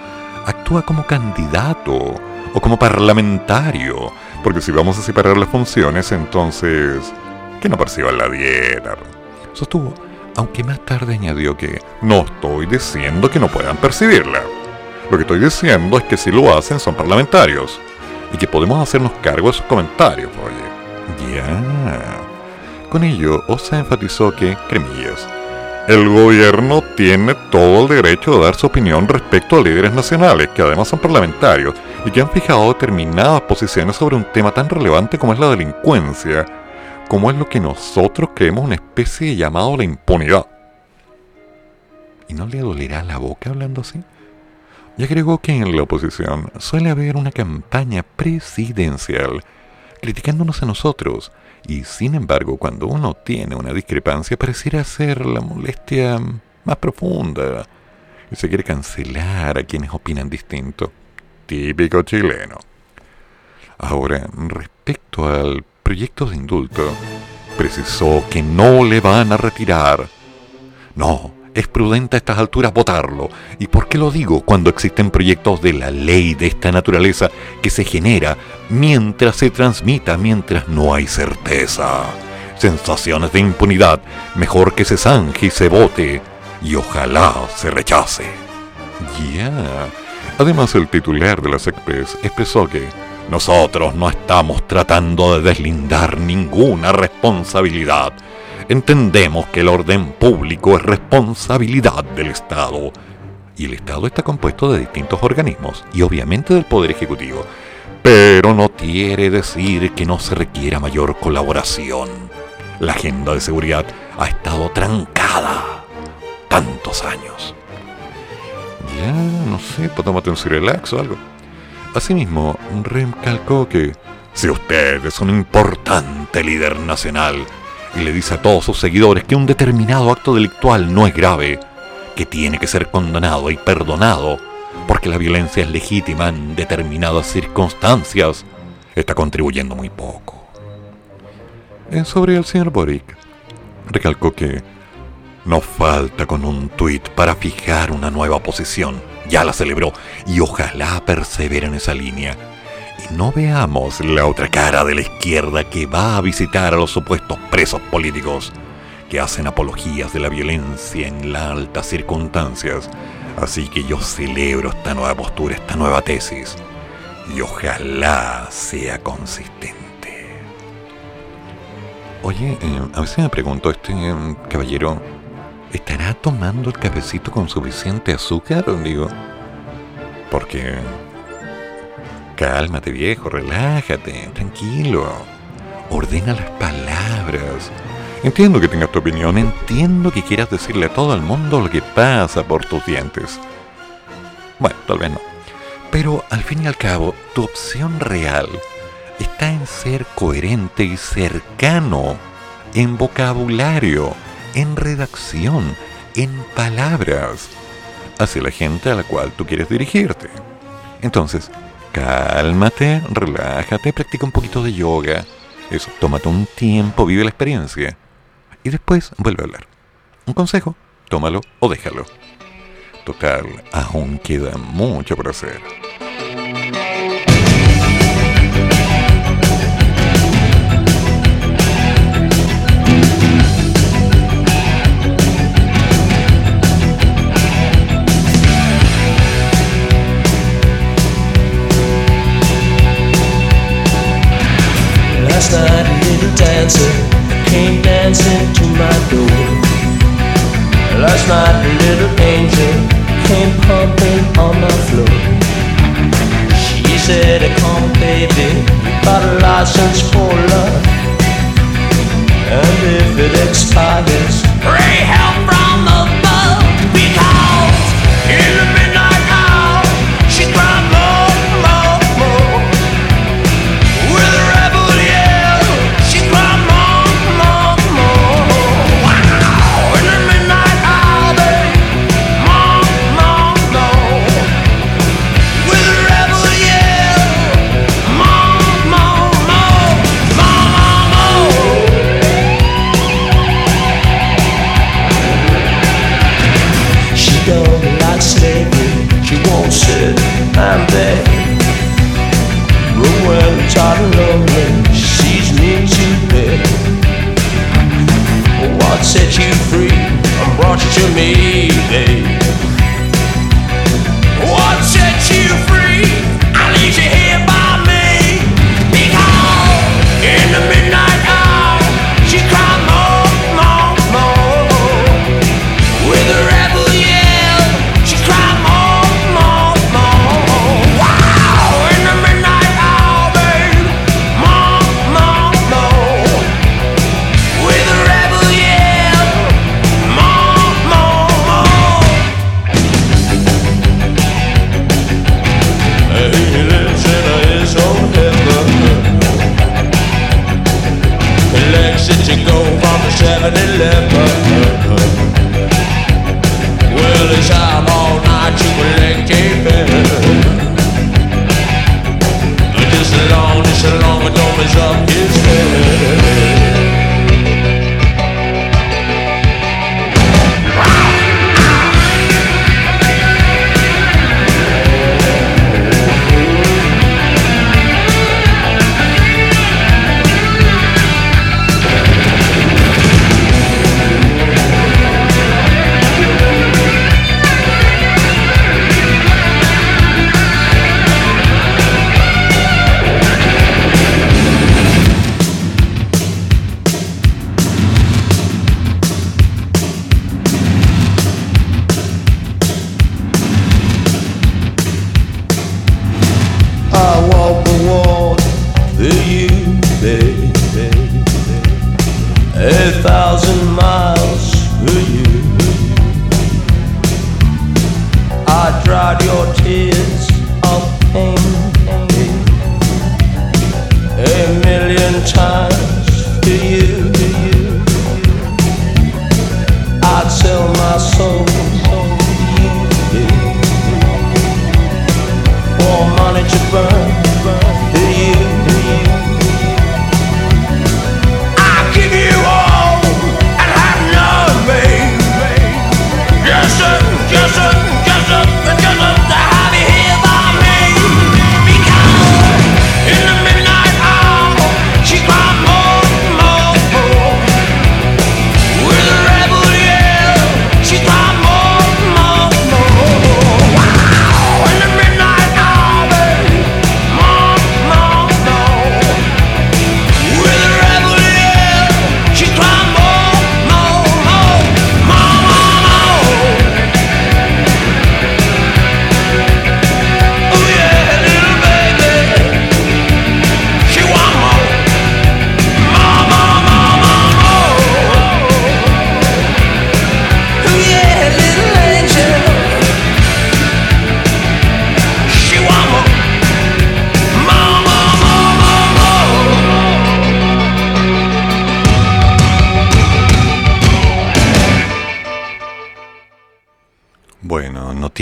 actúa como candidato o como parlamentario, porque si vamos a separar las funciones, entonces que no perciban la dieta. Sostuvo, aunque más tarde añadió que no estoy diciendo que no puedan percibirla. Lo que estoy diciendo es que si lo hacen son parlamentarios y que podemos hacernos cargo de sus comentarios, oye. Ya. Con ello, Osa enfatizó que, cremillas, el gobierno tiene todo el derecho de dar su opinión respecto a líderes nacionales, que además son parlamentarios y que han fijado determinadas posiciones sobre un tema tan relevante como es la delincuencia, como es lo que nosotros creemos una especie de llamado la impunidad. ¿Y no le dolerá la boca hablando así? Y agregó que en la oposición suele haber una campaña presidencial criticándonos a nosotros, y sin embargo cuando uno tiene una discrepancia pareciera ser la molestia más profunda y se quiere cancelar a quienes opinan distinto. Típico chileno. Ahora, respecto al proyecto de indulto, precisó que no le van a retirar. No, es prudente a estas alturas votarlo. ¿Y por qué lo digo cuando existen proyectos de la ley de esta naturaleza que se genera mientras se transmita, mientras no hay certeza? Sensaciones de impunidad, mejor que se zanje y se vote, y ojalá se rechace. Ya. Además, el titular de las Express expresó que nosotros no estamos tratando de deslindar ninguna responsabilidad. Entendemos que el orden público es responsabilidad del Estado. Y el Estado está compuesto de distintos organismos y obviamente del Poder Ejecutivo. Pero no quiere decir que no se requiera mayor colaboración. La agenda de seguridad ha estado trancada tantos años. Ya, no sé, pues tómate un relax o algo. Asimismo, recalcó que si usted es un importante líder nacional y le dice a todos sus seguidores que un determinado acto delictual no es grave, que tiene que ser condenado y perdonado, porque la violencia es legítima en determinadas circunstancias, está contribuyendo muy poco. Sobre el señor Boric, recalcó que no falta con un tuit para fijar una nueva posición. Ya la celebró y ojalá persevere en esa línea. Y no veamos la otra cara de la izquierda que va a visitar a los supuestos presos políticos que hacen apologías de la violencia en las altas circunstancias. Así que yo celebro esta nueva postura, esta nueva tesis. Y ojalá sea consistente. Oye, eh, a veces me pregunto, este eh, caballero ¿estará tomando el cafecito con suficiente azúcar? Digo, porque... Cálmate viejo, relájate, tranquilo. Ordena las palabras. Entiendo que tengas tu opinión, entiendo que quieras decirle a todo el mundo lo que pasa por tus dientes. Bueno, tal vez no. Pero al fin y al cabo, tu opción real está en ser coherente y cercano en vocabulario, en redacción, en palabras, hacia la gente a la cual tú quieres dirigirte. Entonces, cálmate, relájate, practica un poquito de yoga. Eso, tómate un tiempo, vive la experiencia. Y después vuelve a hablar. Un consejo, tómalo o déjalo. Total, aún queda mucho por hacer.
Last night a little dancer came dancing to my door. Last night a little angel came pumping on my floor. She said, come baby, got a license for love. And if it expires, pray help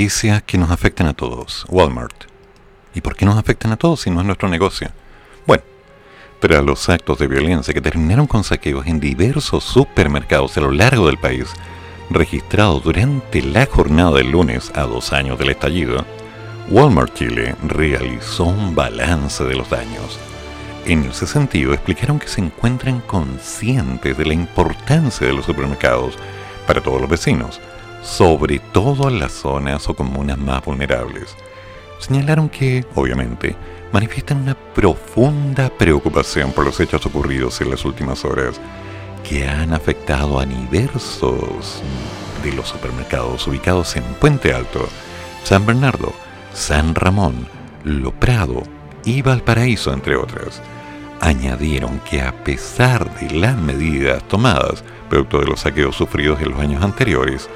noticias que nos afectan a todos. Walmart. ¿Y por qué nos afectan a todos si no es nuestro negocio? Bueno, tras los actos de violencia que terminaron con saqueos en diversos supermercados a lo largo del país, registrados durante la jornada del lunes a dos años del estallido, Walmart Chile realizó un balance de los daños. En ese sentido, explicaron que se encuentran conscientes de la importancia de los supermercados para todos los vecinos, sobre todo en las zonas o comunas más vulnerables. Señalaron que, obviamente, manifiestan una profunda preocupación por los hechos ocurridos en las últimas horas que han afectado a diversos de los supermercados ubicados en Puente Alto, San Bernardo, San Ramón, Lo Prado y Valparaíso, entre otras. Añadieron que a pesar de las medidas tomadas, producto de los saqueos sufridos en los años anteriores,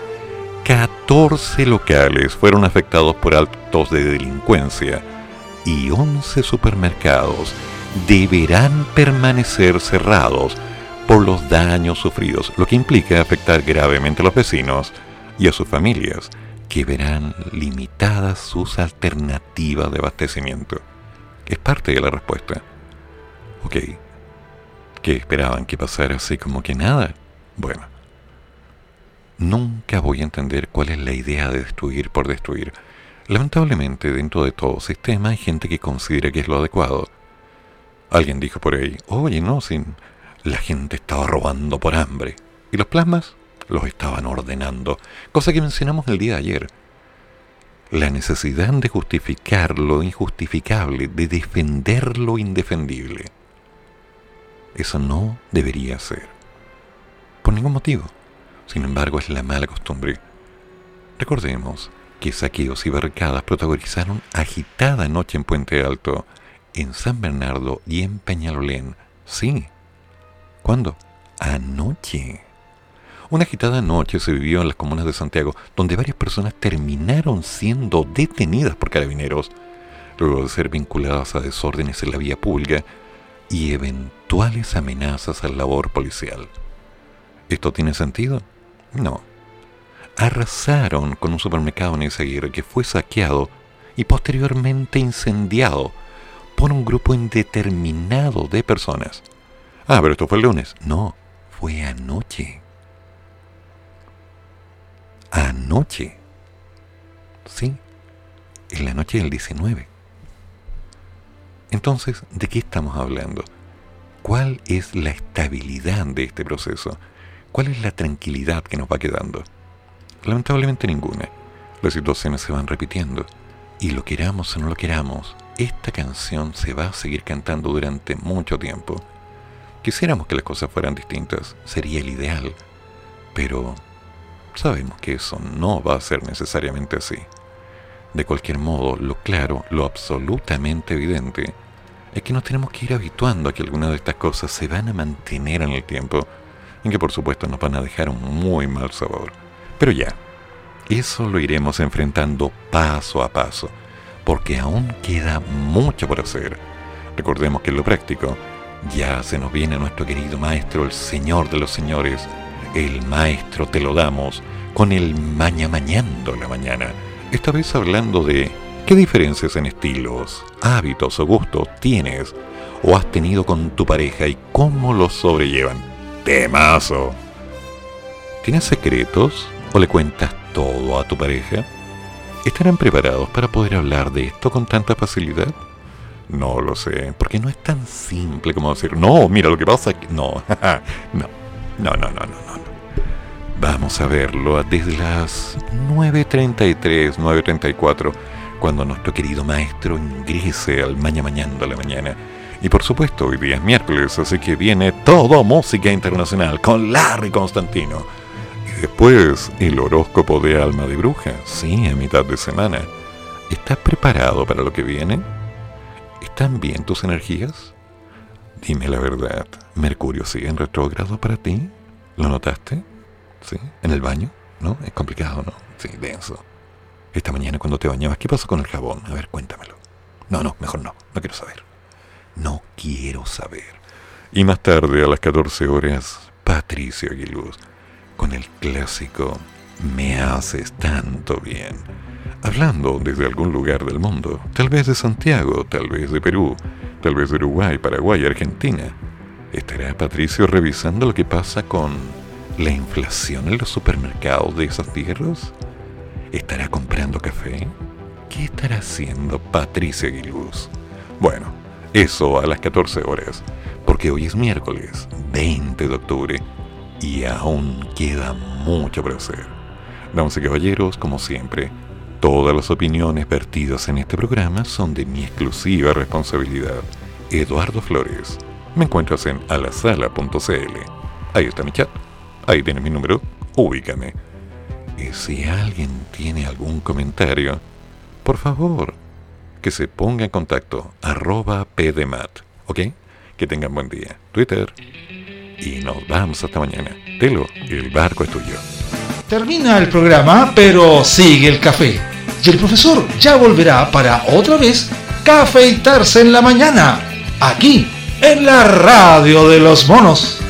14 locales fueron afectados por actos de delincuencia y 11 supermercados deberán permanecer cerrados por los daños sufridos, lo que implica afectar gravemente a los vecinos y a sus familias, que verán limitadas sus alternativas de abastecimiento. Es parte de la respuesta. Ok. ¿Qué esperaban que pasara así como que nada? Bueno. Nunca voy a entender cuál es la idea de destruir por destruir. Lamentablemente, dentro de todo sistema hay gente que considera que es lo adecuado. Alguien dijo por ahí, oye, no, sin la gente estaba robando por hambre. Y los plasmas los estaban ordenando, cosa que mencionamos el día de ayer. La necesidad de justificar lo injustificable, de defender lo indefendible. Eso no debería ser. Por ningún motivo. Sin embargo, es la mala costumbre. Recordemos que saqueos y barricadas protagonizaron agitada noche en Puente Alto, en San Bernardo y en Peñalolén. Sí. ¿Cuándo? Anoche. Una agitada noche se vivió en las comunas de Santiago, donde varias personas terminaron siendo detenidas por carabineros, luego de ser vinculadas a desórdenes en la vía pública y eventuales amenazas al labor policial. ¿Esto tiene sentido? No. Arrasaron con un supermercado en Izaguirre que fue saqueado y posteriormente incendiado por un grupo indeterminado de personas. Ah, pero esto fue el lunes. No, fue anoche. Anoche. Sí, en la noche del 19. Entonces, ¿de qué estamos hablando? ¿Cuál es la estabilidad de este proceso? ¿Cuál es la tranquilidad que nos va quedando? Lamentablemente ninguna. Las situaciones se van repitiendo. Y lo queramos o no lo queramos, esta canción se va a seguir cantando durante mucho tiempo. Quisiéramos que las cosas fueran distintas, sería el ideal. Pero sabemos que eso no va a ser necesariamente así. De cualquier modo, lo claro, lo absolutamente evidente, es que nos tenemos que ir habituando a que algunas de estas cosas se van a mantener en el tiempo, que por supuesto nos van a dejar un muy mal sabor. Pero ya, eso lo iremos enfrentando paso a paso, porque aún queda mucho por hacer. Recordemos que en lo práctico ya se nos viene nuestro querido maestro, el Señor de los Señores, el Maestro te lo damos, con el maña mañando la mañana. Esta vez hablando de qué diferencias en estilos, hábitos o gustos tienes o has tenido con tu pareja y cómo los sobrellevan. Temazo. ¿Tienes secretos o le cuentas todo a tu pareja? ¿Estarán preparados para poder hablar de esto con tanta facilidad? No lo sé, porque no es tan simple como decir, no, mira lo que pasa. que-". No, no, no, no, no, no. Vamos a verlo desde las 9.33, 9.34, cuando nuestro querido maestro ingrese al Maña Mañando a la mañana. Y por supuesto, hoy día es miércoles, así que viene todo música internacional con Larry Constantino. Y después, el horóscopo de alma de bruja, sí, a mitad de semana. ¿Estás preparado para lo que viene? ¿Están bien tus energías? Dime la verdad, ¿Mercurio sigue en retrógrado para ti? ¿Lo notaste? ¿Sí? ¿En el baño? ¿No? Es complicado, ¿no? Sí, denso. Esta mañana cuando te bañabas, ¿qué pasó con el jabón? A ver, cuéntamelo. No, no, mejor no, no quiero saber. No quiero saber. Y más tarde, a las 14 horas, Patricio Aguiluz, con el clásico Me haces tanto bien. Hablando desde algún lugar del mundo, tal vez de Santiago, tal vez de Perú, tal vez de Uruguay, Paraguay, Argentina. ¿Estará Patricio revisando lo que pasa con la inflación en los supermercados de esas tierras? ¿Estará comprando café? ¿Qué estará haciendo Patricia Aguiluz? Bueno, eso a las 14 horas, porque hoy es miércoles 20 de octubre y aún queda mucho por hacer. Damas y caballeros, como siempre, todas las opiniones vertidas en este programa son de mi exclusiva responsabilidad. Eduardo Flores. Me encuentras en alasala.cl. Ahí está mi chat. Ahí tienes mi número. Ubícame. Y si alguien tiene algún comentario, por favor, que se ponga en contacto. Arroba pdemat. ¿Ok? Que tengan buen día. Twitter. Y nos vamos hasta mañana. Telo, el barco es tuyo.
Termina el programa, pero sigue el café. Y el profesor ya volverá para otra vez cafeitarse en la mañana, aquí, en la radio de los monos.